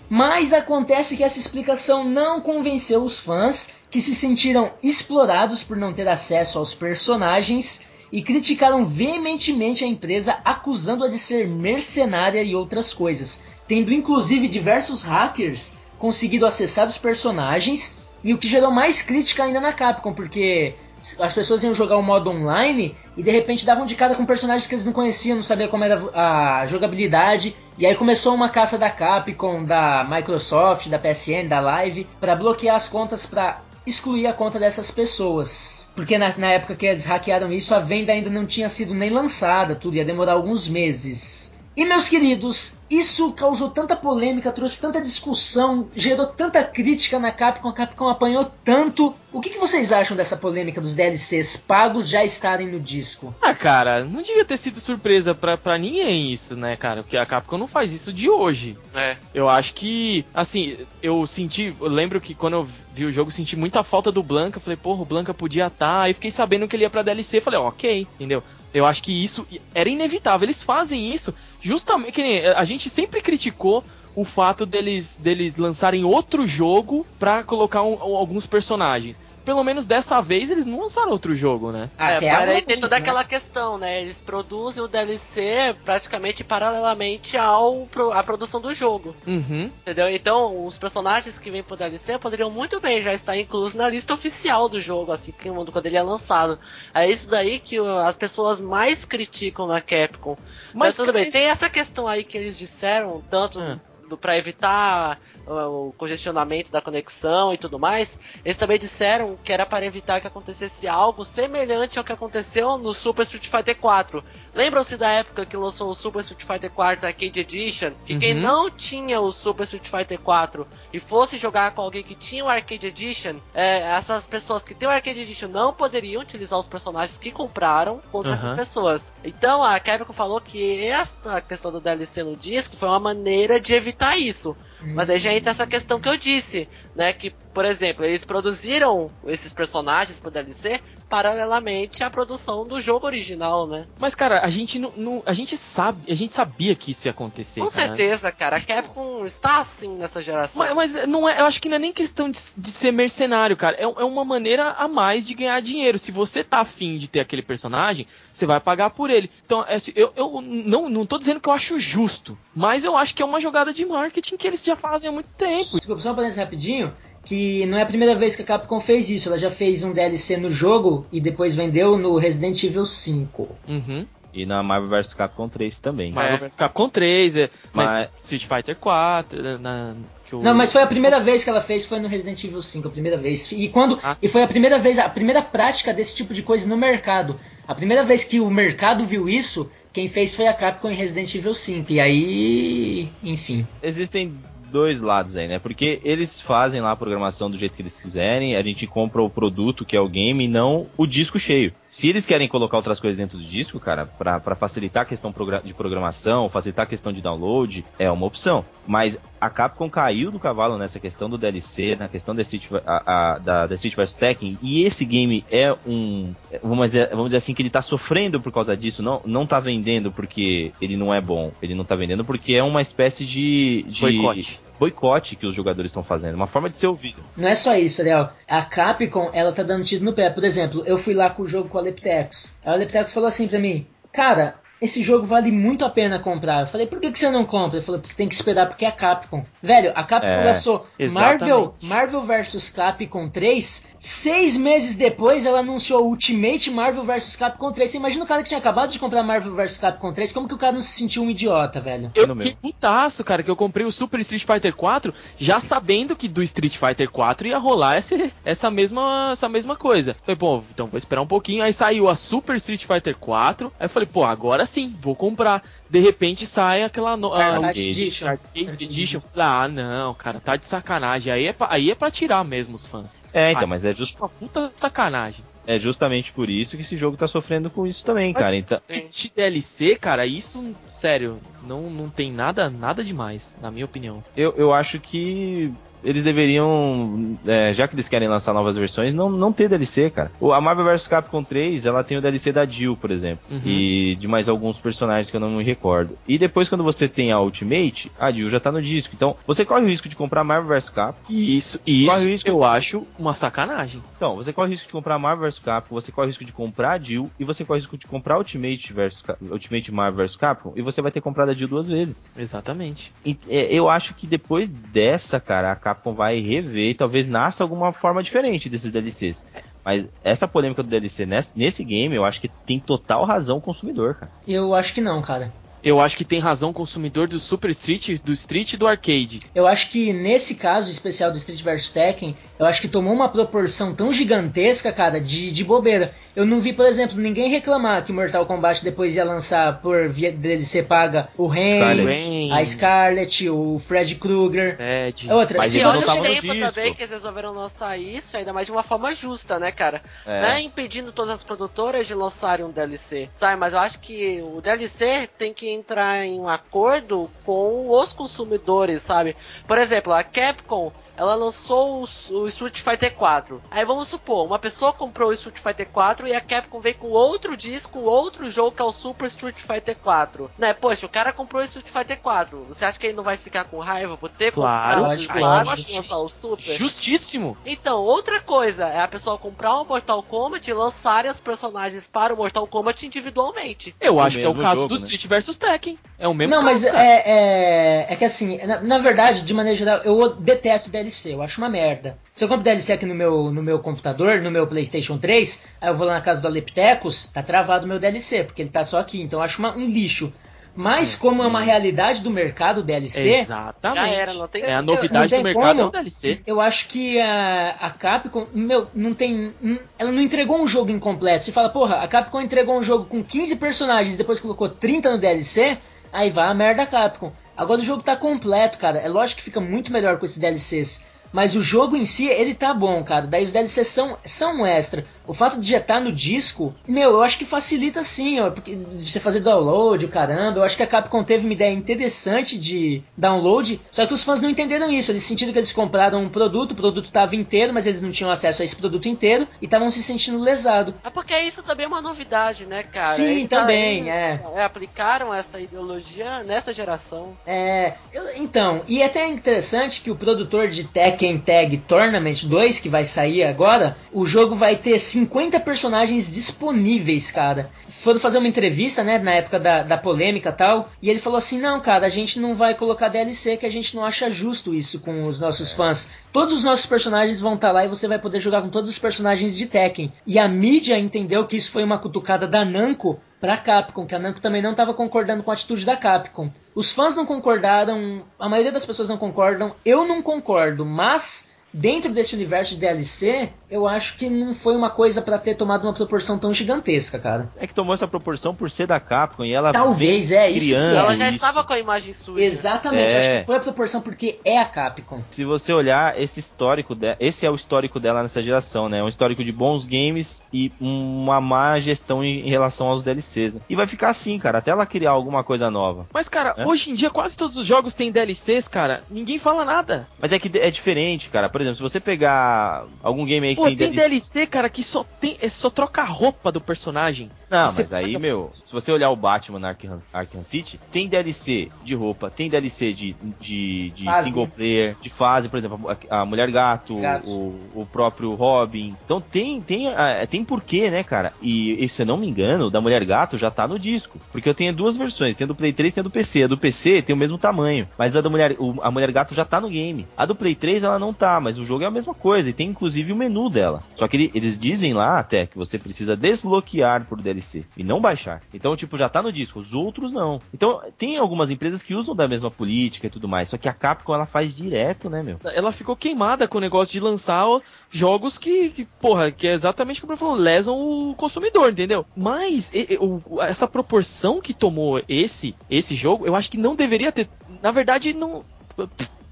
S1: Mas acontece que essa explicação não convenceu os fãs que se sentiram explorados por não ter acesso aos personagens e criticaram veementemente a empresa, acusando-a de ser mercenária e outras coisas, tendo inclusive diversos hackers conseguido acessar os personagens e o que gerou mais crítica ainda na Capcom, porque as pessoas iam jogar o modo online e de repente davam de cara com personagens que eles não conheciam, não sabiam como era a jogabilidade. E aí começou uma caça da Capcom, da Microsoft, da PSN, da Live, para bloquear as contas para excluir a conta dessas pessoas. Porque na, na época que eles hackearam isso, a venda ainda não tinha sido nem lançada, tudo ia demorar alguns meses. E meus queridos, isso causou tanta polêmica, trouxe tanta discussão, gerou tanta crítica na Capcom, a Capcom apanhou tanto. O que, que vocês acham dessa polêmica dos DLCs pagos já estarem no disco?
S2: Ah, cara, não devia ter sido surpresa pra, pra ninguém isso, né, cara? Porque a Capcom não faz isso de hoje.
S4: É.
S2: Eu acho que, assim, eu senti, eu lembro que quando eu vi o jogo, senti muita falta do Blanca. Falei, porra, o Blanca podia estar. Aí fiquei sabendo que ele ia pra DLC. Falei, ok, entendeu? Eu acho que isso era inevitável. Eles fazem isso justamente. A gente sempre criticou o fato deles, deles lançarem outro jogo pra colocar um- alguns personagens. Pelo menos dessa vez eles não lançaram outro jogo, né?
S4: É,
S1: Até
S4: mas
S1: agora
S4: aí tem toda
S1: né?
S4: aquela questão, né? Eles produzem o DLC praticamente paralelamente ao pro- à produção do jogo.
S2: Uhum.
S4: Entendeu? Então, os personagens que vêm pro DLC poderiam muito bem já estar inclusos na lista oficial do jogo, assim, que- quando ele é lançado. É isso daí que as pessoas mais criticam na Capcom. Mas, tudo bem, tem essa questão aí que eles disseram, tanto do, pra evitar uh, o congestionamento da conexão e tudo mais, eles também disseram que era para evitar que acontecesse algo semelhante ao que aconteceu no Super Street Fighter 4. Lembram-se da época que lançou o Super Street Fighter 4 Arcade Edition? Que quem
S2: Uhum.
S4: não tinha o Super Street Fighter 4 e fosse jogar com alguém que tinha o Arcade Edition, é, essas pessoas que têm o Arcade Edition não poderiam utilizar os personagens que compraram contra essas
S2: Aham.
S4: pessoas. Então a Capcom falou que essa questão do DLC no disco foi uma maneira de evitar isso. Mas aí já entra essa questão que eu disse, né? Que, por exemplo, eles produziram esses personagens pro DLC paralelamente à produção do jogo original, né?
S2: Mas, cara, a gente não, não- a gente sabe, a gente sabia que isso ia acontecer.
S4: Com
S2: cara.
S4: certeza, cara. A Capcom está assim nessa geração.
S2: Mas, mas não é, eu acho que não é nem questão de, de ser mercenário, cara. É, é uma maneira a mais de ganhar dinheiro. Se você tá afim de ter aquele personagem, você vai pagar por ele. Então, é, eu, eu não, não tô dizendo que eu acho justo, mas eu acho que é uma jogada de marketing que eles já fazem há muito tempo.
S1: Desculpa, só um parênteses rapidinho. Que não é a primeira vez que a Capcom fez isso. Ela já fez um DLC no jogo e depois vendeu no Resident Evil 5.
S2: Uhum.
S3: E na Marvel vs Capcom 3 também.
S2: Marvel vs Capcom 3, é, mas,
S3: Mas-
S2: Street Fighter 4, é, na,
S1: Não, mas foi a primeira vez que ela fez, foi no Resident Evil 5, a primeira vez. E quando
S2: Ah.
S1: e foi a primeira vez, a primeira prática desse tipo de coisa no mercado. A primeira vez que o mercado viu isso, quem fez foi a Capcom em Resident Evil 5. E aí, enfim.
S3: Existem dois lados aí, né? Porque eles fazem lá a programação do jeito que eles quiserem, a gente compra o produto que é o game e não o disco cheio. Se eles querem colocar outras coisas dentro do disco, cara, pra facilitar a questão de programação, facilitar a questão de download, é uma opção. Mas a Capcom caiu do cavalo nessa questão do DLC, na questão da Street, a- a- da, da Street vs Tekken, e esse game é um. Vamos dizer, vamos dizer assim, que ele tá sofrendo por causa disso, não, não tá vendendo porque ele não é bom, ele não tá vendendo porque é uma espécie de. de
S2: Boicote.
S3: Boicote que os jogadores estão fazendo, uma forma de ser ouvido.
S1: Não é só isso, Ariel. A Capcom, ela tá dando tiro no pé. Por exemplo, eu fui lá com o jogo com a Leptex. A Leptex falou assim pra mim, cara, esse jogo vale muito a pena comprar. Eu falei, por que, que você não compra? Ele falou, porque tem que esperar porque é a Capcom. Velho, a Capcom
S3: É,
S1: lançou
S2: exatamente.
S1: Marvel, Marvel vs Capcom 3. Seis meses depois ela anunciou Ultimate Marvel vs Capcom 3. Você imagina o cara que tinha acabado de comprar Marvel vs Capcom 3, como que o cara não se sentiu um idiota, velho?
S2: Eu
S3: no
S2: fiquei putaço, cara, que eu comprei o Super Street Fighter 4 já sabendo que do Street Fighter 4 ia rolar esse, essa, mesma, essa mesma coisa. Falei, pô, então vou esperar um pouquinho. Aí saiu a Super Street Fighter 4. Aí eu falei, pô, agora sim, vou comprar. De repente sai aquela. No, a-
S1: Arcade
S2: o-
S1: Edition.
S2: Arcade Edition. Ah, não, cara, tá de sacanagem. Aí é pra, aí é pra tirar mesmo os fãs.
S3: É, então,
S2: Ah,
S3: mas é, just,
S2: Uma puta sacanagem.
S3: é justamente por isso que esse jogo tá sofrendo com isso também,
S2: Mas
S3: cara. Então,
S2: Este DLC, cara, isso, sério, não, não tem nada, nada demais, na minha opinião.
S3: eu, eu acho que eles deveriam, é, já que eles querem lançar novas versões, não, não ter DLC, cara. O, a Marvel vs Capcom 3, ela tem o DLC da Jill, por exemplo,
S2: Uhum.
S3: e de mais alguns personagens que eu não me recordo. E depois, quando você tem a Ultimate, a Jill já tá no disco. Então, você corre o risco de comprar Marvel vs Capcom.
S2: Isso, isso
S3: Corre o risco-
S2: eu acho uma sacanagem.
S3: Então, você corre o risco de comprar Marvel vs Capcom, você corre o risco de comprar a Jill, e você corre o risco de comprar Ultimate, versus, Ultimate Marvel vs Capcom, e você vai ter comprado a Jill duas vezes.
S2: Exatamente.
S3: E, é, Eu acho que depois dessa, cara, a Capcom vai rever e talvez nasça alguma forma diferente desses DLCs. Mas essa polêmica do DLC nesse, nesse game, eu acho que tem total razão o consumidor, cara.
S1: Eu acho que não, cara.
S2: Eu acho que tem razão o consumidor do Super Street, do Street e do Arcade.
S1: Eu acho que nesse caso especial do Street vs Tekken, eu acho que tomou uma proporção tão gigantesca, cara, de, de bobeira. Eu não vi, por exemplo, ninguém reclamar que Mortal Kombat depois ia lançar por via DLC paga o Ren, a Scarlet, o Fred Krueger.
S2: Ted.
S1: Outra,
S3: Mas
S1: se
S4: E olha
S3: estavam
S4: o tempo
S3: disco.
S4: também que eles resolveram lançar isso, ainda mais de uma forma justa, né, cara?
S3: É.
S4: Não é impedindo todas as produtoras de lançarem um DLC, sabe? Mas eu acho que o DLC tem que entrar em um acordo com os consumidores, sabe? Por exemplo, a Capcom, ela lançou o, o Street Fighter 4. Aí vamos supor, uma pessoa comprou o Street Fighter 4 e a Capcom veio com outro disco, outro jogo que é o Super Street Fighter 4. Né? Poxa, o cara comprou o Street Fighter 4. Você acha que ele não vai ficar com raiva por ter
S2: Claro,
S4: comprado
S1: lógico,
S4: o 4
S1: lógico.
S4: e lançar o Super?
S2: Justíssimo.
S4: Então, outra coisa é a pessoa comprar o Mortal Kombat e lançarem os personagens para o Mortal Kombat individualmente.
S2: Eu
S3: O
S2: acho que é o caso
S3: jogo,
S2: do
S3: né?
S2: Street vs Tekken. É o mesmo
S1: Não,
S2: caso,
S1: mas é, é, é que assim, na, na verdade, de maneira geral, eu detesto DLC, eu acho uma merda. Se eu compro DLC aqui no meu, no meu computador, no meu PlayStation 3, aí eu vou lá na casa do Aleptecos, tá travado o meu DLC, porque ele tá só aqui, então eu acho uma- um lixo. Mas como é uma realidade do mercado o DLC,
S2: Exatamente.
S4: Já era, não tem-
S2: é a
S1: não
S2: novidade
S1: tem
S2: do mercado
S1: como.
S2: é o DLC.
S1: eu acho que a, a Capcom, meu, não tem. Ela não entregou um jogo incompleto. Você fala, porra, a Capcom entregou um jogo com 15 personagens depois colocou 30 no DLC, aí vai a merda da Capcom. Agora o jogo tá completo, cara. É lógico que fica muito melhor com esses DLCs. Mas o jogo em si, ele tá bom, cara. Daí os DLCs são, são um extra. O fato de já estar no disco, meu, eu acho que facilita sim, ó. Porque de você fazer download, o caramba. Eu acho que a Capcom teve uma ideia interessante de download. Só que os fãs não entenderam isso. Eles sentiram que eles compraram um produto, o produto tava inteiro, mas eles não tinham acesso a esse produto inteiro e estavam se sentindo lesados.
S4: É porque isso também é uma novidade, né, cara?
S1: Sim,
S4: Eles-
S1: também,
S4: eles,
S1: é.
S4: aplicaram essa ideologia nessa geração.
S1: É, eu- então, e é até interessante que o produtor de Tekken Tag Tournament 2, que vai sair agora, o jogo vai ter 50 personagens disponíveis, cara. Foram fazer uma entrevista, né, na época da, da polêmica e tal, e ele falou assim, não, cara, a gente não vai colocar DLC, que a gente não acha justo isso com os nossos fãs. Todos os nossos personagens vão estar lá e você vai poder jogar com todos os personagens de Tekken. E a mídia entendeu que isso foi uma cutucada da Namco pra Capcom, que a Namco também não estava concordando com a atitude da Capcom. Os fãs não concordaram, a maioria das pessoas não concordam, eu não concordo, mas dentro desse universo de DLC, eu acho que não foi uma coisa pra ter tomado uma proporção tão gigantesca, cara.
S3: É que tomou essa proporção por ser da Capcom e ela
S1: Talvez, é, isso é.
S4: Ela já
S3: isso.
S4: estava com a imagem suja.
S1: Exatamente, eu acho
S3: É.
S1: que foi a proporção porque é a Capcom.
S3: Se você olhar esse histórico, de... esse é o histórico dela nessa geração, né? Um histórico de bons games e uma má gestão em em relação aos DLCs, né? E vai ficar assim, cara, até ela criar alguma coisa nova.
S2: Mas, cara,
S3: É?
S2: hoje em dia quase todos os jogos têm DLCs, cara. Ninguém fala nada.
S3: Mas é que é diferente, cara. Por exemplo, se você pegar algum game aí que
S2: Pô,
S3: tem,
S2: tem
S3: DLC...
S2: DLC, cara, que só tem. É só troca a roupa do personagem.
S3: Não, mas aí,
S2: paga
S3: meu,
S2: por isso.
S3: se você olhar o Batman na Arkham, Arkham City, tem DLC de roupa, tem DLC de, de, de
S1: Fase.
S3: single player, de fase, por exemplo, a, a Mulher Gato,
S1: Gato.
S3: O, o próprio Robin. Então tem, tem, tem porquê, né, cara? E, e se eu não me engano, da Mulher Gato já tá no disco. Porque eu tenho duas versões, tem a do Play 3 e tem a do PC. A do PC tem o mesmo tamanho, mas a da Mulher, o- a Mulher Gato já tá no game. A do Play 3 ela não tá, mas o jogo é a mesma coisa e tem inclusive o menu dela. Só que ele- eles dizem lá até que você precisa desbloquear por DLC e não baixar. Então, tipo, já tá no disco, os outros não. Então, tem algumas empresas que usam da mesma política e tudo mais, só que a Capcom ela faz direto, né, meu?
S2: Ela ficou queimada com o negócio de lançar jogos que, que, porra, que é exatamente como eu falou, lesam o consumidor, entendeu? Mas e- o- essa proporção que tomou esse esse jogo, eu acho que não deveria ter. Na verdade, não.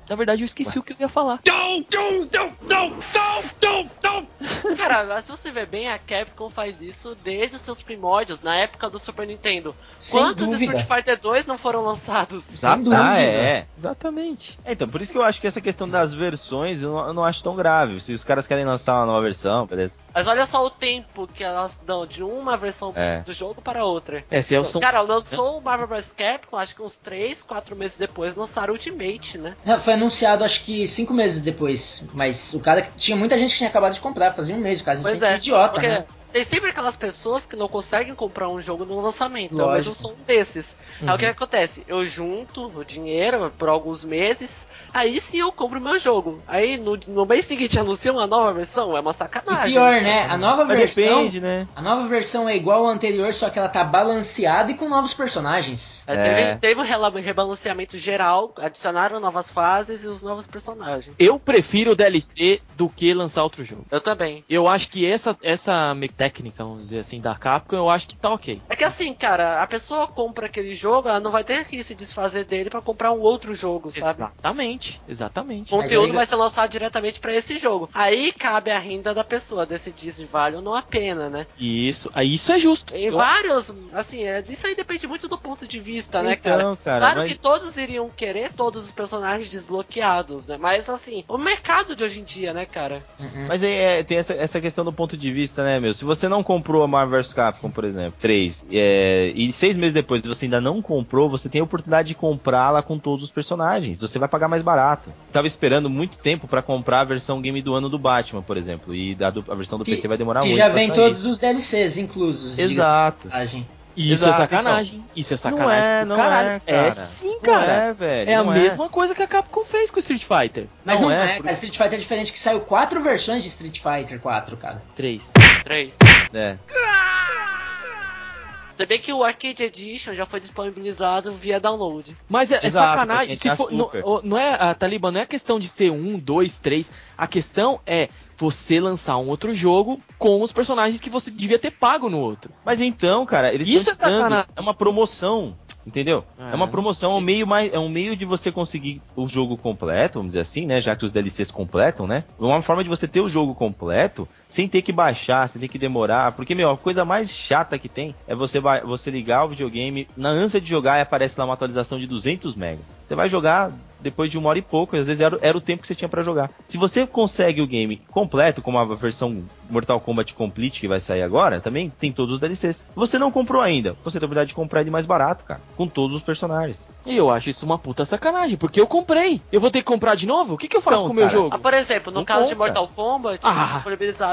S2: Na verdade, eu esqueci o que eu ia falar.
S4: Cara, mas se você ver bem, a Capcom faz isso desde os seus primórdios, na época do Super Nintendo.
S1: Sem
S4: Quantos
S1: dúvida.
S4: Street Fighter 2 não foram lançados?
S1: Sem dúvida.
S3: Ah, é.
S2: Exatamente.
S3: É, Então, por isso que eu acho que essa questão das versões eu não, eu não acho tão grave. Se os caras querem lançar uma nova versão, beleza.
S4: Mas olha só o tempo que elas dão de uma versão
S3: É.
S4: do jogo para outra.
S2: É, se é o som.
S4: Cara, lançou o Marvel vs Capcom, acho que uns 3, 4 meses depois lançaram Ultimate, né?
S1: É, Foi anunciado acho que cinco meses depois, mas o cara que tinha muita gente que tinha acabado de comprar, fazia um mês, o cara se
S4: Pois é,
S1: idiota, né?
S4: tem sempre aquelas pessoas que não conseguem comprar um jogo no lançamento. Eu
S1: Lógico.
S4: mesmo sou um desses. Aí
S2: Uhum.
S4: o que acontece? Eu junto o dinheiro por alguns meses, aí sim eu compro o meu jogo. Aí no, no mês seguinte anuncia uma nova versão, é uma
S1: E
S4: sacanagem.
S1: pior, né? A nova
S3: Mas
S1: versão.
S3: depende, né?
S1: A nova versão é igual à anterior, só que ela tá balanceada e com novos personagens.
S4: É,
S3: É.
S4: Teve, teve um rebalanceamento geral, adicionaram novas fases e os novos personagens.
S2: Eu prefiro o DLC do que lançar outro jogo.
S4: Eu também.
S2: Eu acho que essa, essa técnica, vamos dizer assim, da Capcom, eu acho que tá ok.
S4: É que assim, cara, a pessoa compra aquele jogo, ela não vai ter que se desfazer dele pra comprar um outro jogo, sabe?
S2: Exatamente, exatamente.
S4: O conteúdo vai ser lançado diretamente pra esse jogo. Aí cabe a renda da pessoa decidir se vale ou não a pena, né?
S2: Isso, aí isso é justo.
S4: Em
S2: Eu-
S4: vários, assim, é, isso aí depende muito do ponto de vista, né, cara?
S3: Então, cara,
S4: claro
S3: mas-
S4: que todos iriam querer todos os personagens desbloqueados, né? Mas assim, o mercado de hoje em dia, né, cara?
S1: Uhum.
S3: Mas é, é, tem essa, essa questão do ponto de vista, né, meu? Se você não comprou a Marvel vs Capcom, por exemplo, 3, é, e seis meses depois você ainda não comprou, você tem a oportunidade de comprá-la com todos os personagens. Você vai pagar mais barato. Tava esperando muito tempo pra comprar a versão game do ano do Batman, por exemplo, e a, do- a versão do
S1: Que-
S3: PC vai demorar
S1: que
S3: muito.
S1: já
S3: pra
S1: vem
S3: sair.
S1: todos os DLCs inclusos.
S3: Exato.
S1: passagem.
S2: Isso
S3: Exato,
S2: é sacanagem. Isso é
S3: Não
S2: sacanagem.
S3: é,
S2: do
S3: não
S2: caralho.
S3: é, cara.
S2: sim,
S3: Não
S2: cara.
S3: é, velho.
S2: É a
S3: não
S2: mesma coisa que a Capcom fez com o Street Fighter.
S1: Mas
S3: Não
S1: não,
S3: é,
S1: é. Street Fighter é diferente que saiu quatro versões de Street Fighter 4, cara.
S2: 3.
S4: 3.
S3: É.
S4: Você vê que o Arcade Edition já foi disponibilizado via download.
S2: Mas é, é
S3: Exato,
S2: sacanagem. Se
S3: a
S2: for, não, não é a Taliban, não é questão de ser um, dois, três. A questão é você lançar um outro jogo com os personagens que você devia ter pago no outro.
S3: Mas então, cara, eles
S2: Isso
S3: estão
S2: é sacanagem.
S3: É uma promoção. Entendeu?
S2: Ah,
S3: é uma promoção, é um meio mais, é um meio de você conseguir o jogo completo, vamos dizer assim, né? Já que os DLCs completam, né? Uma forma de você ter o jogo completo sem ter que baixar, sem ter que demorar, porque meu, a coisa mais chata que tem é você ba- você ligar o videogame na ânsia de jogar e aparece lá uma atualização de 200 megas. Você vai jogar depois de uma hora e pouco, e às vezes era, era o tempo que você tinha pra jogar. Se você consegue o game completo, como a versão Mortal Kombat Complete que vai sair agora, também tem todos os DLCs. Você não comprou ainda, você tem a oportunidade de comprar ele mais barato, cara, com todos os personagens.
S2: E eu acho isso uma puta sacanagem, porque eu comprei. Eu vou ter que comprar de novo? O que, que eu faço
S3: Então,
S2: com o meu jogo?
S4: Ah, por exemplo, no
S3: Não
S4: caso de
S3: compra.
S4: Mortal Kombat,
S2: Ah.
S4: eles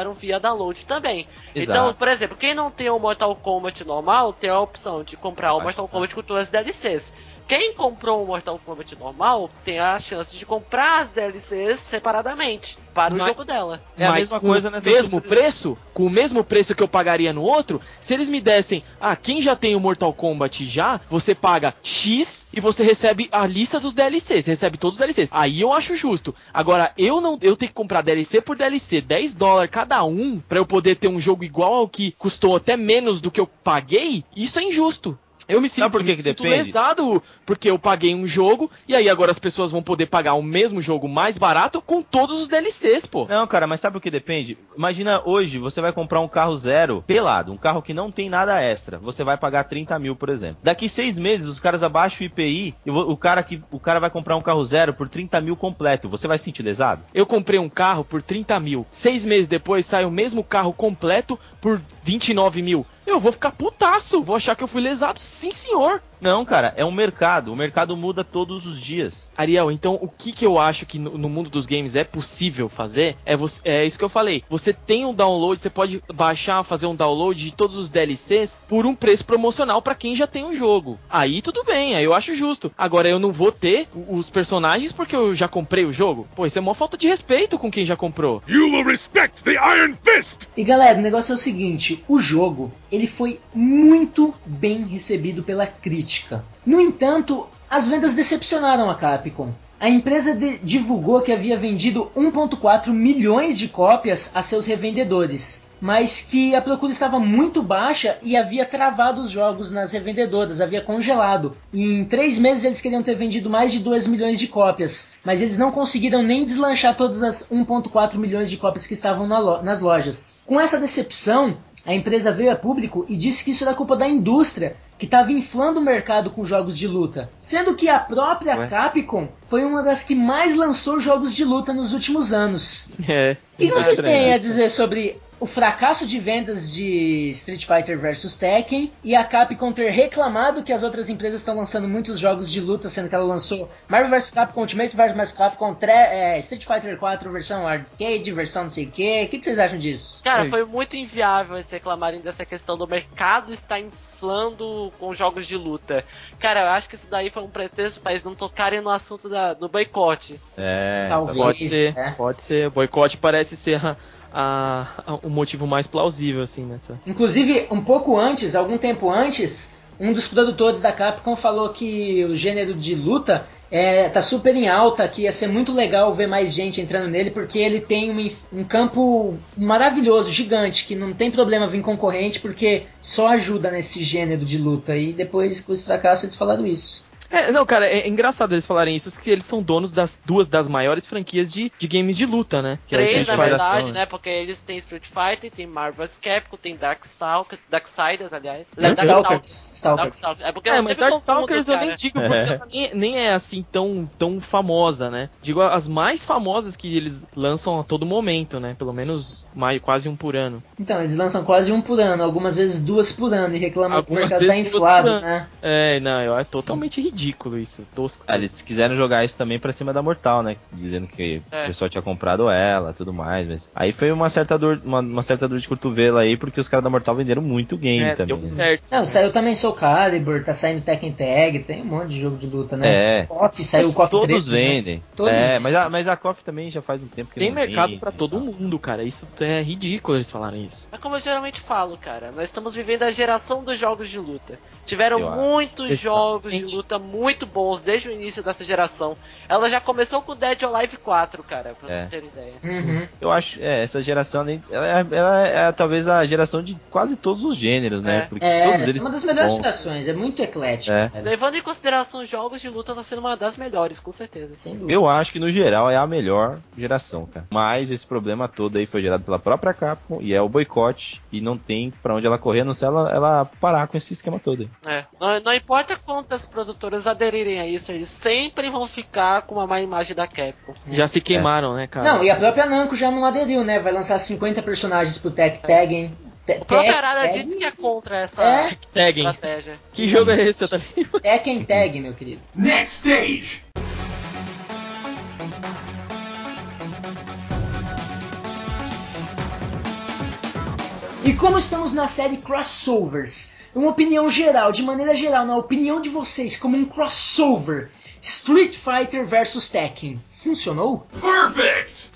S4: disponibilizaram via download também.
S3: Exato.
S4: Então, por exemplo, quem não tem o Mortal Kombat normal, tem a opção de comprar o Mortal Kombat com todas as DLCs. Quem comprou o Mortal Kombat normal tem a chance de comprar as DLCs separadamente para o
S2: Mas-
S4: jogo dela.
S3: É a
S2: Mas
S3: mesma
S2: com
S3: coisa
S2: o
S3: nessa
S2: mesmo
S3: super-
S2: preço, com o mesmo preço que eu pagaria no outro, se eles me dessem, ah, quem já tem o Mortal Kombat já, você paga X e você recebe a lista dos DLCs, você recebe todos os DLCs. Aí eu acho justo. Agora, eu não, eu tenho que comprar DLC por DLC, 10 dólares cada um, pra eu poder ter um jogo igual ao que custou até menos do que eu paguei, isso é injusto. Eu me sinto,
S3: Sabe por que
S2: me
S3: que
S2: sinto
S3: depende?
S2: lesado porque eu paguei um jogo e aí agora as pessoas vão poder pagar o mesmo jogo mais barato com todos os DLCs, pô.
S3: Não, cara, mas sabe o que depende? Imagina hoje, você vai comprar um carro zero, pelado, um carro que não tem nada extra. Você vai pagar 30 mil, por exemplo. Daqui seis meses, os caras abaixam o IPI, e o o cara, que, o cara vai comprar um carro zero por 30 mil completo. Você vai se sentir lesado?
S2: Eu comprei um carro por 30 mil. Seis meses depois sai o mesmo carro completo por 29 mil. Eu vou ficar putaço. Vou achar que eu fui lesado. Sim, senhor.
S3: Não, cara, é um mercado. O mercado muda todos os dias.
S2: Ariel, então o que, que eu acho que no, no mundo dos games é possível fazer é, você, é isso que eu falei. Você tem um download, você pode baixar, fazer um download de todos os DLCs por um preço promocional pra quem já tem o jogo. Aí tudo bem, aí eu acho justo. Agora eu não vou ter os personagens porque eu já comprei o jogo. Pô, isso é uma falta de respeito com quem já comprou.
S9: You will respect the Iron Fist!
S1: E galera, o negócio é o seguinte: o jogo ele foi muito bem recebido pela crítica. No entanto, as vendas decepcionaram a Capcom. A empresa divulgou que havia vendido 1,4 milhões de cópias a seus revendedores, mas que a procura estava muito baixa e havia travado os jogos nas revendedoras, havia congelado. Em três meses eles queriam ter vendido mais de 2 milhões de cópias, mas eles não conseguiram nem deslanchar todas as 1,4 milhões de cópias que estavam na lo- nas lojas. Com essa decepção, a empresa veio a público e disse que isso era culpa da indústria, que estava inflando o mercado com jogos de luta. Sendo que a própria
S2: Ué?
S1: Capcom foi uma das que mais lançou jogos de luta nos últimos anos.
S2: É.
S1: O que vocês
S3: É,
S1: têm a
S3: é.
S1: dizer sobre o fracasso de vendas de Street Fighter vs Tekken e a Capcom ter reclamado que as outras empresas estão lançando muitos jogos de luta, sendo que ela lançou Marvel vs Capcom Ultimate vs Capcom tre- é, Street Fighter 4 versão arcade, versão não sei o que. O que vocês acham disso?
S4: Cara,
S2: Oi.
S4: foi muito inviável eles reclamarem dessa questão do mercado estar inflando com jogos de luta. Cara, eu acho que isso daí foi um pretexto para eles não tocarem no assunto da- do boicote.
S3: É,
S1: Talvez.
S2: Pode ser,
S1: é.
S2: pode ser. Boicote parece ser a, a- o motivo mais plausível, assim, nessa.
S1: Inclusive, um pouco antes, algum tempo antes, um dos produtores da Capcom falou que o gênero de luta é, tá super em alta, que ia ser muito legal ver mais gente entrando nele, porque ele tem um, um campo maravilhoso, gigante, que não tem problema vir concorrente, porque só ajuda nesse gênero de luta. E depois, com esse fracasso, eles falaram isso.
S2: É, não, cara, é, é engraçado eles falarem isso, que eles são donos das duas das maiores franquias de, de games de luta, né? Que é
S4: Três, na verdade,
S3: né?
S4: né? Porque eles têm Street Fighter, tem Marvel vs Capcom, tem Darkstalker, Darksiders, aliás.
S1: Darkstalkers. Stalkers.
S4: Darkstalkers. É porque
S2: É, mas Darkstalkers eu nem digo, porque ela nem, nem é assim tão, tão famosa, né? Digo as mais famosas que eles lançam a todo momento, né? Pelo menos mais, quase um por ano.
S1: Então, eles lançam quase um por ano, algumas vezes duas por ano, e reclamam que o mercado tá inflado, né?
S2: É, não, eu- é totalmente ridículo isso, tosco.
S3: Ah, eles quiseram jogar isso também pra cima da Mortal, né? Dizendo que
S4: É.
S3: o pessoal tinha comprado ela tudo mais. Mas aí foi uma certa dor, uma, uma certa dor de cotovelo aí, porque os caras da Mortal venderam muito game
S2: É,
S3: também.
S2: deu
S3: né?
S2: certo.
S1: Não, saiu também Soul Calibur, tá saindo Tekken Tag, tem um monte de jogo de luta, né?
S3: É.
S1: KOF, saiu o
S3: Mas
S1: KOF
S3: todos
S1: 3, né?
S3: vendem.
S1: Todos
S3: é,
S1: vendem.
S3: mas a, mas a KOF também já faz um tempo que
S2: Tem
S3: não
S2: mercado
S3: vende
S2: pra
S3: e
S2: todo mundo, cara. Isso é ridículo eles falarem isso.
S4: É como eu geralmente falo, cara. Nós estamos vivendo a geração dos jogos de luta. Tiveram
S3: Eu acho.
S4: muitos
S2: Exatamente.
S4: jogos de luta muito bons desde o início dessa geração. Ela já começou com Dead or Alive 4, cara, pra
S3: É.
S4: vocês terem ideia.
S1: Uhum.
S3: Eu acho, é, essa geração, ela é, ela é talvez a geração de quase todos os gêneros, né?
S4: É.
S3: Porque
S1: É,
S3: todos
S1: essa
S3: eles
S1: é uma das melhores
S3: bons.
S1: gerações, é muito eclético.
S3: É.
S1: velho.
S4: Levando em consideração os jogos de luta, tá sendo uma das melhores, com certeza.
S1: Sem dúvida.
S3: Eu acho que no geral é a melhor geração, cara. Mas esse problema todo aí foi gerado pela própria Capcom e é o boicote e não tem pra onde ela correr, a não ser ela, ela parar com esse esquema todo aí.
S4: É. Não, não importa quantas produtoras aderirem a isso, eles sempre vão ficar com uma má imagem da Capcom.
S2: Já se queimaram, né, cara?
S1: Não, e a própria Namco já não aderiu, né? Vai lançar 50 personagens pro Tech Tag. Te-
S4: O próprio
S1: Tag?
S4: disse que é contra essa
S1: É.
S2: Tagging.
S4: estratégia.
S2: Que jogo é esse, tá?
S1: Tekken Tag, meu querido.
S7: Next stage!
S1: E como estamos na série Crossovers, uma opinião geral, de maneira geral, na opinião de vocês, como um crossover Street Fighter vs Tekken, funcionou?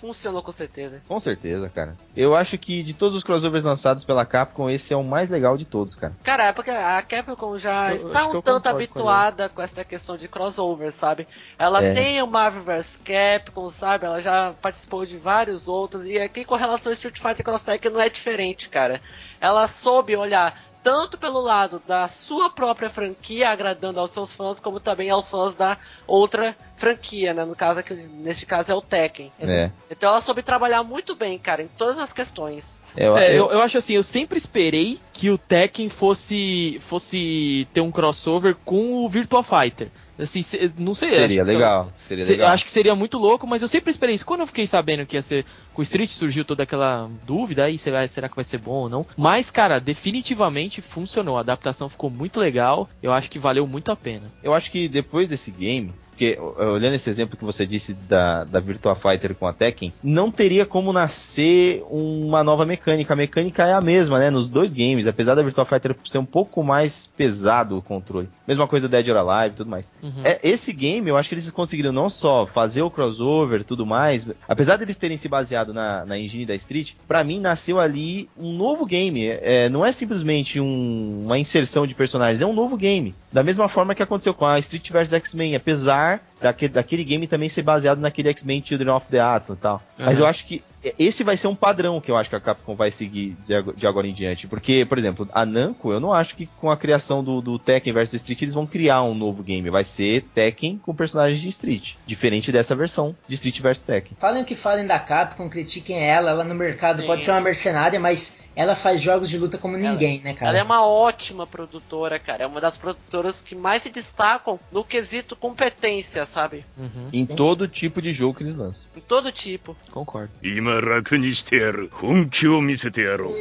S4: Funcionou com certeza.
S3: Com certeza, cara. Eu acho que de todos os crossovers lançados pela Capcom, esse é o mais legal de todos, cara.
S4: Cara, é porque a Capcom já
S3: Acho
S4: está um tanto
S3: concordo com
S4: habituada com essa questão de crossover, sabe? Ela
S3: É.
S4: tem o Marvel vs Capcom, sabe? Ela já participou de vários outros. E aqui com relação ao Street Fighter Cross Tekken não é diferente, cara. Ela soube olhar tanto pelo lado da sua própria franquia, agradando aos seus fãs, como também aos fãs da outra franquia, né? No caso, aqui, neste caso é o Tekken.
S3: É.
S4: Então ela soube trabalhar muito bem, cara, em todas as questões.
S3: Eu,
S2: É,
S3: eu-
S2: eu, eu acho assim, eu sempre esperei que o Tekken fosse fosse ter um crossover com o Virtua Fighter. Assim, se- não sei.
S3: Seria legal, seria
S2: se-
S3: legal.
S2: Acho que seria muito louco, mas eu sempre esperei isso. Quando eu fiquei sabendo que ia ser com o Street, surgiu toda aquela dúvida aí, será, será que vai ser bom ou não? Mas, cara, definitivamente funcionou. A adaptação ficou muito legal. Eu acho que valeu muito a pena.
S3: Eu acho que depois desse game, porque olhando esse exemplo que você disse da, da Virtua Fighter com a Tekken, não teria como nascer uma nova mecânica. A mecânica é a mesma, né? Nos dois games, apesar da Virtua Fighter ser um pouco mais pesado o controle. Mesma coisa Dead or Alive e tudo mais.
S2: Uhum.
S3: É, esse game, eu acho que eles conseguiram não só fazer o crossover tudo mais, apesar deles terem se baseado na, na engine da Street, pra mim nasceu ali um novo game. É, não é simplesmente um- uma inserção de personagens, é um novo game. Da mesma forma que aconteceu com a Street vs X-Men, apesar daquele, daquele game também ser baseado naquele X-Men Children of the Atom e tal. Mas
S2: Uhum.
S3: eu acho que esse vai ser um padrão que eu acho que a Capcom vai seguir de ago- de agora em diante. Porque, por exemplo, a Namco, eu não acho que com a criação do, do Tekken vs Street eles vão criar um novo game. Vai ser Tekken com personagens de Street. Diferente dessa versão de Street vs Tekken.
S1: Falem o que falem da Capcom, critiquem ela, ela no mercado
S4: Sim.
S1: pode ser uma mercenária, mas ela faz jogos de luta como ninguém, né, cara?
S4: Ela é uma ótima produtora, cara. É uma das produtoras que mais se destacam no quesito competência, sabe? Uhum.
S3: Em todo tipo de jogo que eles lançam.
S4: Em todo tipo.
S2: Concordo.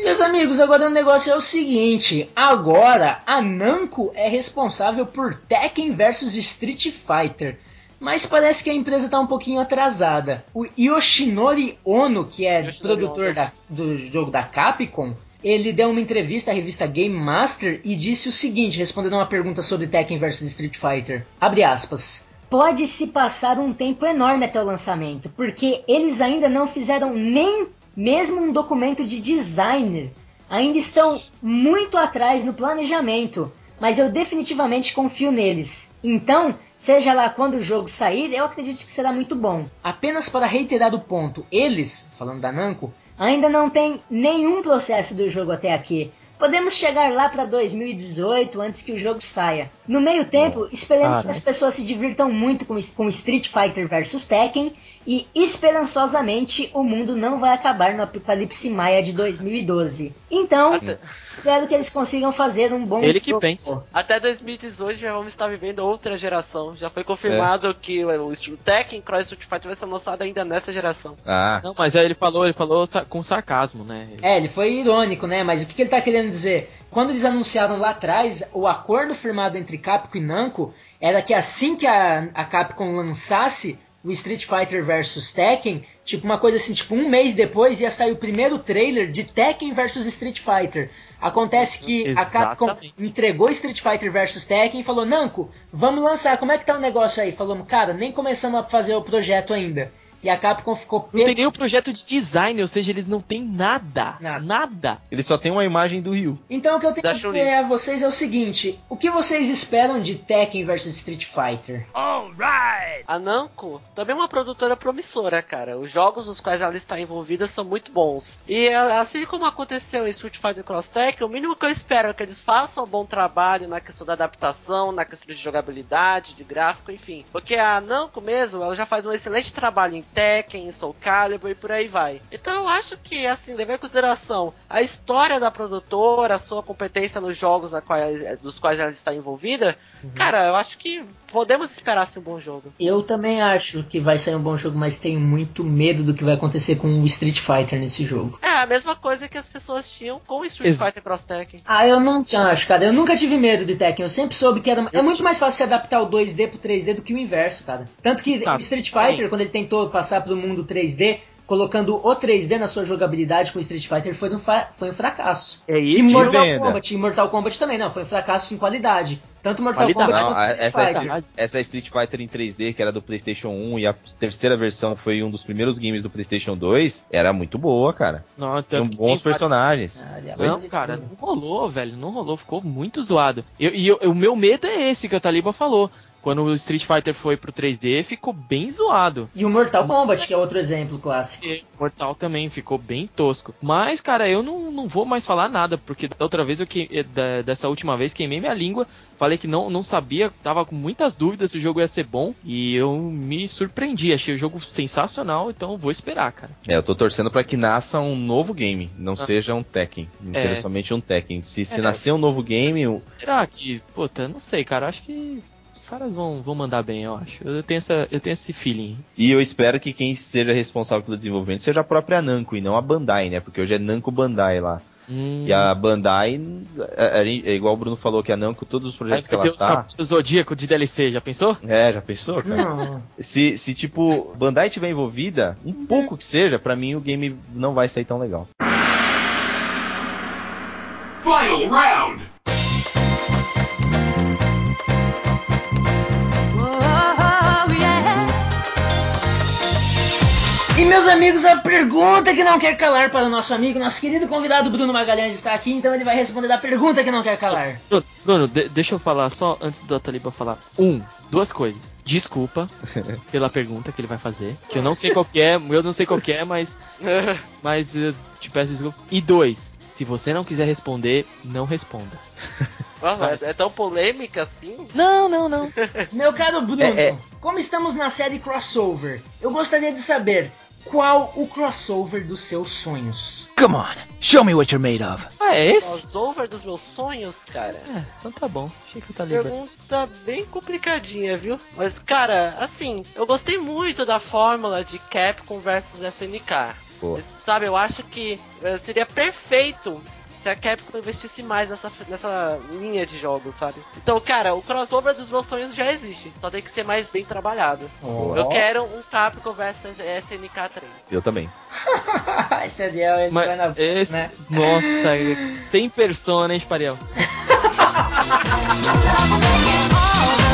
S1: Meus amigos, agora o negócio é o seguinte: agora a Namco é responsável por Tekken versus Street Fighter. Mas parece que a empresa está um pouquinho atrasada. O Yoshinori Ono, que é
S4: Yoshinori
S1: produtor da, do jogo da Capcom, ele deu uma entrevista à revista Game Master e disse o seguinte, respondendo a uma pergunta sobre Tekken vs Street Fighter. Abre aspas. Pode se passar um tempo enorme até o lançamento, porque eles ainda não fizeram nem mesmo um documento de designer. Ainda estão muito atrás no planejamento, mas eu definitivamente confio neles. Então, seja lá quando o jogo sair, eu acredito que será muito bom. Apenas para reiterar o ponto, eles, falando da Namco, ainda não tem nenhum processo do jogo até aqui. Podemos chegar lá para 2018 antes que o jogo saia. No meio tempo, esperemos que
S2: Cara.
S1: as pessoas se divirtam muito com, com Street Fighter vs Tekken e esperançosamente o mundo não vai acabar no Apocalipse Maia de 2012. Então,
S4: Até,
S1: espero que eles consigam fazer um bom
S2: Ele que
S1: jogo.
S2: pensa.
S4: até 2018 já vamos estar vivendo outra geração. Já foi confirmado que o, Tekken Cross Street Fighter vai ser lançado ainda nessa geração.
S3: Ah,
S2: Não, mas aí ele falou, ele falou com sarcasmo, né?
S1: É, ele foi irônico, né? Mas o que, que ele tá querendo dizer? Quando eles anunciaram lá atrás, o acordo firmado entre Capcom e Namco era que assim que a, a Capcom lançasse o Street Fighter vs Tekken, tipo uma coisa assim, tipo um mês depois ia sair o primeiro trailer de Tekken vs Street Fighter. Acontece que a Capcom
S2: Exatamente.
S1: entregou Street Fighter vs Tekken e falou: Namco, vamos lançar, como é que tá o negócio aí? Falamos, cara, nem começamos a fazer o projeto ainda. E a Capcom ficou
S2: Não tem nenhum projeto de design, ou seja, eles não têm nada.
S1: Nada.
S2: Nada.
S3: ele só tem uma imagem do Ryu.
S1: Então o que eu tenho
S4: Da
S1: que dizer a vocês é o seguinte: o que vocês esperam de Tekken vs Street Fighter?
S4: A Namco também é uma produtora promissora, cara. Os jogos nos quais ela está envolvida são muito bons. E assim como aconteceu em Street Fighter Cross Tekken, o mínimo que eu espero é que eles façam um bom trabalho na questão da adaptação, na questão de jogabilidade, de gráfico, enfim. Porque a Namco mesmo, ela já faz um excelente trabalho em Tekken, Soul Calibur e por aí vai. Então eu acho que, assim, levar em consideração a história da produtora, a sua competência nos jogos a quais- dos quais ela está envolvida, cara, eu acho que podemos esperar assim, um bom jogo.
S1: Eu também acho que vai sair um bom jogo, mas tenho muito medo do que vai acontecer com o Street Fighter nesse jogo.
S4: É a mesma coisa que as pessoas tinham com o Street
S2: Ex-
S4: Fighter Cross Tekken.
S1: Ah, eu não acho, cara. Eu nunca tive medo de Tekken. Eu sempre soube que era. É muito mais fácil se adaptar o 2D pro 3D do que o inverso, cara. Tanto que
S2: Tá,
S1: o Street. Fighter, quando ele tentou passar pro mundo 3D, colocando o 3D na sua jogabilidade com Street Fighter foi um, foi um fracasso.
S2: É
S1: E
S2: isso,
S1: Mortal
S3: venda.
S1: Kombat, e Mortal Kombat também, não, foi um fracasso em qualidade. Tanto Mortal
S2: Qualidade.
S1: Kombat
S3: Não,
S1: quanto Street
S3: essa, é
S1: Fighter.
S3: Street, essa é Street Fighter em 3D, que era do PlayStation 1, e a terceira versão foi um dos primeiros games do PlayStation 2, era muito boa, cara.
S2: Não, que
S3: bons personagens.
S1: Ah, é
S2: Não, cara, não rolou, velho. Não rolou, ficou muito zoado. Eu- E eu- o meu medo é esse que a Taliba falou. Quando o Street Fighter foi pro 3D, ficou bem zoado.
S1: E o Mortal Kombat, que é outro exemplo clássico.
S2: E Mortal também ficou bem tosco. Mas, cara, eu não, não vou mais falar nada, porque da outra vez eu que, da- dessa última vez queimei minha língua. Falei que não, não sabia, tava com muitas dúvidas se o jogo ia ser bom. E eu me surpreendi, achei o jogo sensacional, então vou esperar, cara.
S3: É, eu tô torcendo pra que nasça um novo game, não
S2: Ah.
S3: seja um Tekken. Não
S2: É.
S3: seja somente um Tekken. Se, se
S2: É.
S3: nascer um novo game,
S2: Será que, puta, não sei, cara. Acho que os caras vão, vão mandar bem, eu acho. Eu tenho, essa, eu tenho esse feeling.
S3: E eu espero que quem esteja responsável pelo desenvolvimento seja a própria Namco e não a Bandai, né? Porque hoje é Namco Bandai lá.
S2: Hum.
S3: E a Bandai, é, é- é igual o Bruno falou que a Namco, todos os projetos que ela
S2: os
S3: tá.
S2: Cavaleiros Zodíaco de DLC, já pensou?
S3: É, já pensou, cara?
S1: Não.
S3: Se, se tipo, Bandai tiver envolvida, um pouco que seja, pra mim o game não vai sair tão legal.
S7: Final
S1: E meus amigos, a pergunta que não quer calar para o nosso amigo, nosso querido convidado Bruno Magalhães está aqui, então ele vai responder a pergunta que não quer calar.
S2: Bruno, Bruno, de- deixa eu falar só antes da Taliba falar. Um, duas coisas. Desculpa pela pergunta que ele vai fazer. Que eu não sei qual que é, eu não sei qual que é, mas. Mas eu te peço desculpa. E dois, se você não quiser responder, não responda.
S4: Nossa, é, é tão polêmica assim?
S2: Não, não, não.
S1: Meu caro Bruno,
S3: É, é.
S1: como estamos na série crossover, eu gostaria de saber qual o crossover dos seus sonhos.
S13: Come on, show me what you're made of.
S2: Ah, é esse?
S4: Crossover dos meus sonhos, cara.
S2: É, então tá bom. Achei que eu tá livre.
S4: Pergunta bem complicadinha, viu? Mas, cara, assim, eu gostei muito da fórmula de Capcom versus SNK.
S3: Pô.
S4: Sabe, eu acho que eh, seria perfeito se a Capcom investisse mais nessa, nessa linha de jogos, sabe? Então, cara, o crossover dos meus sonhos já existe, só tem que ser mais bem trabalhado. Eu quero um Capcom versus SNK 3.
S3: Eu também.
S1: Esse Adiel, ele vai na...
S2: Mas esse.
S1: né?
S2: Nossa, sem persona, hein, Spariel?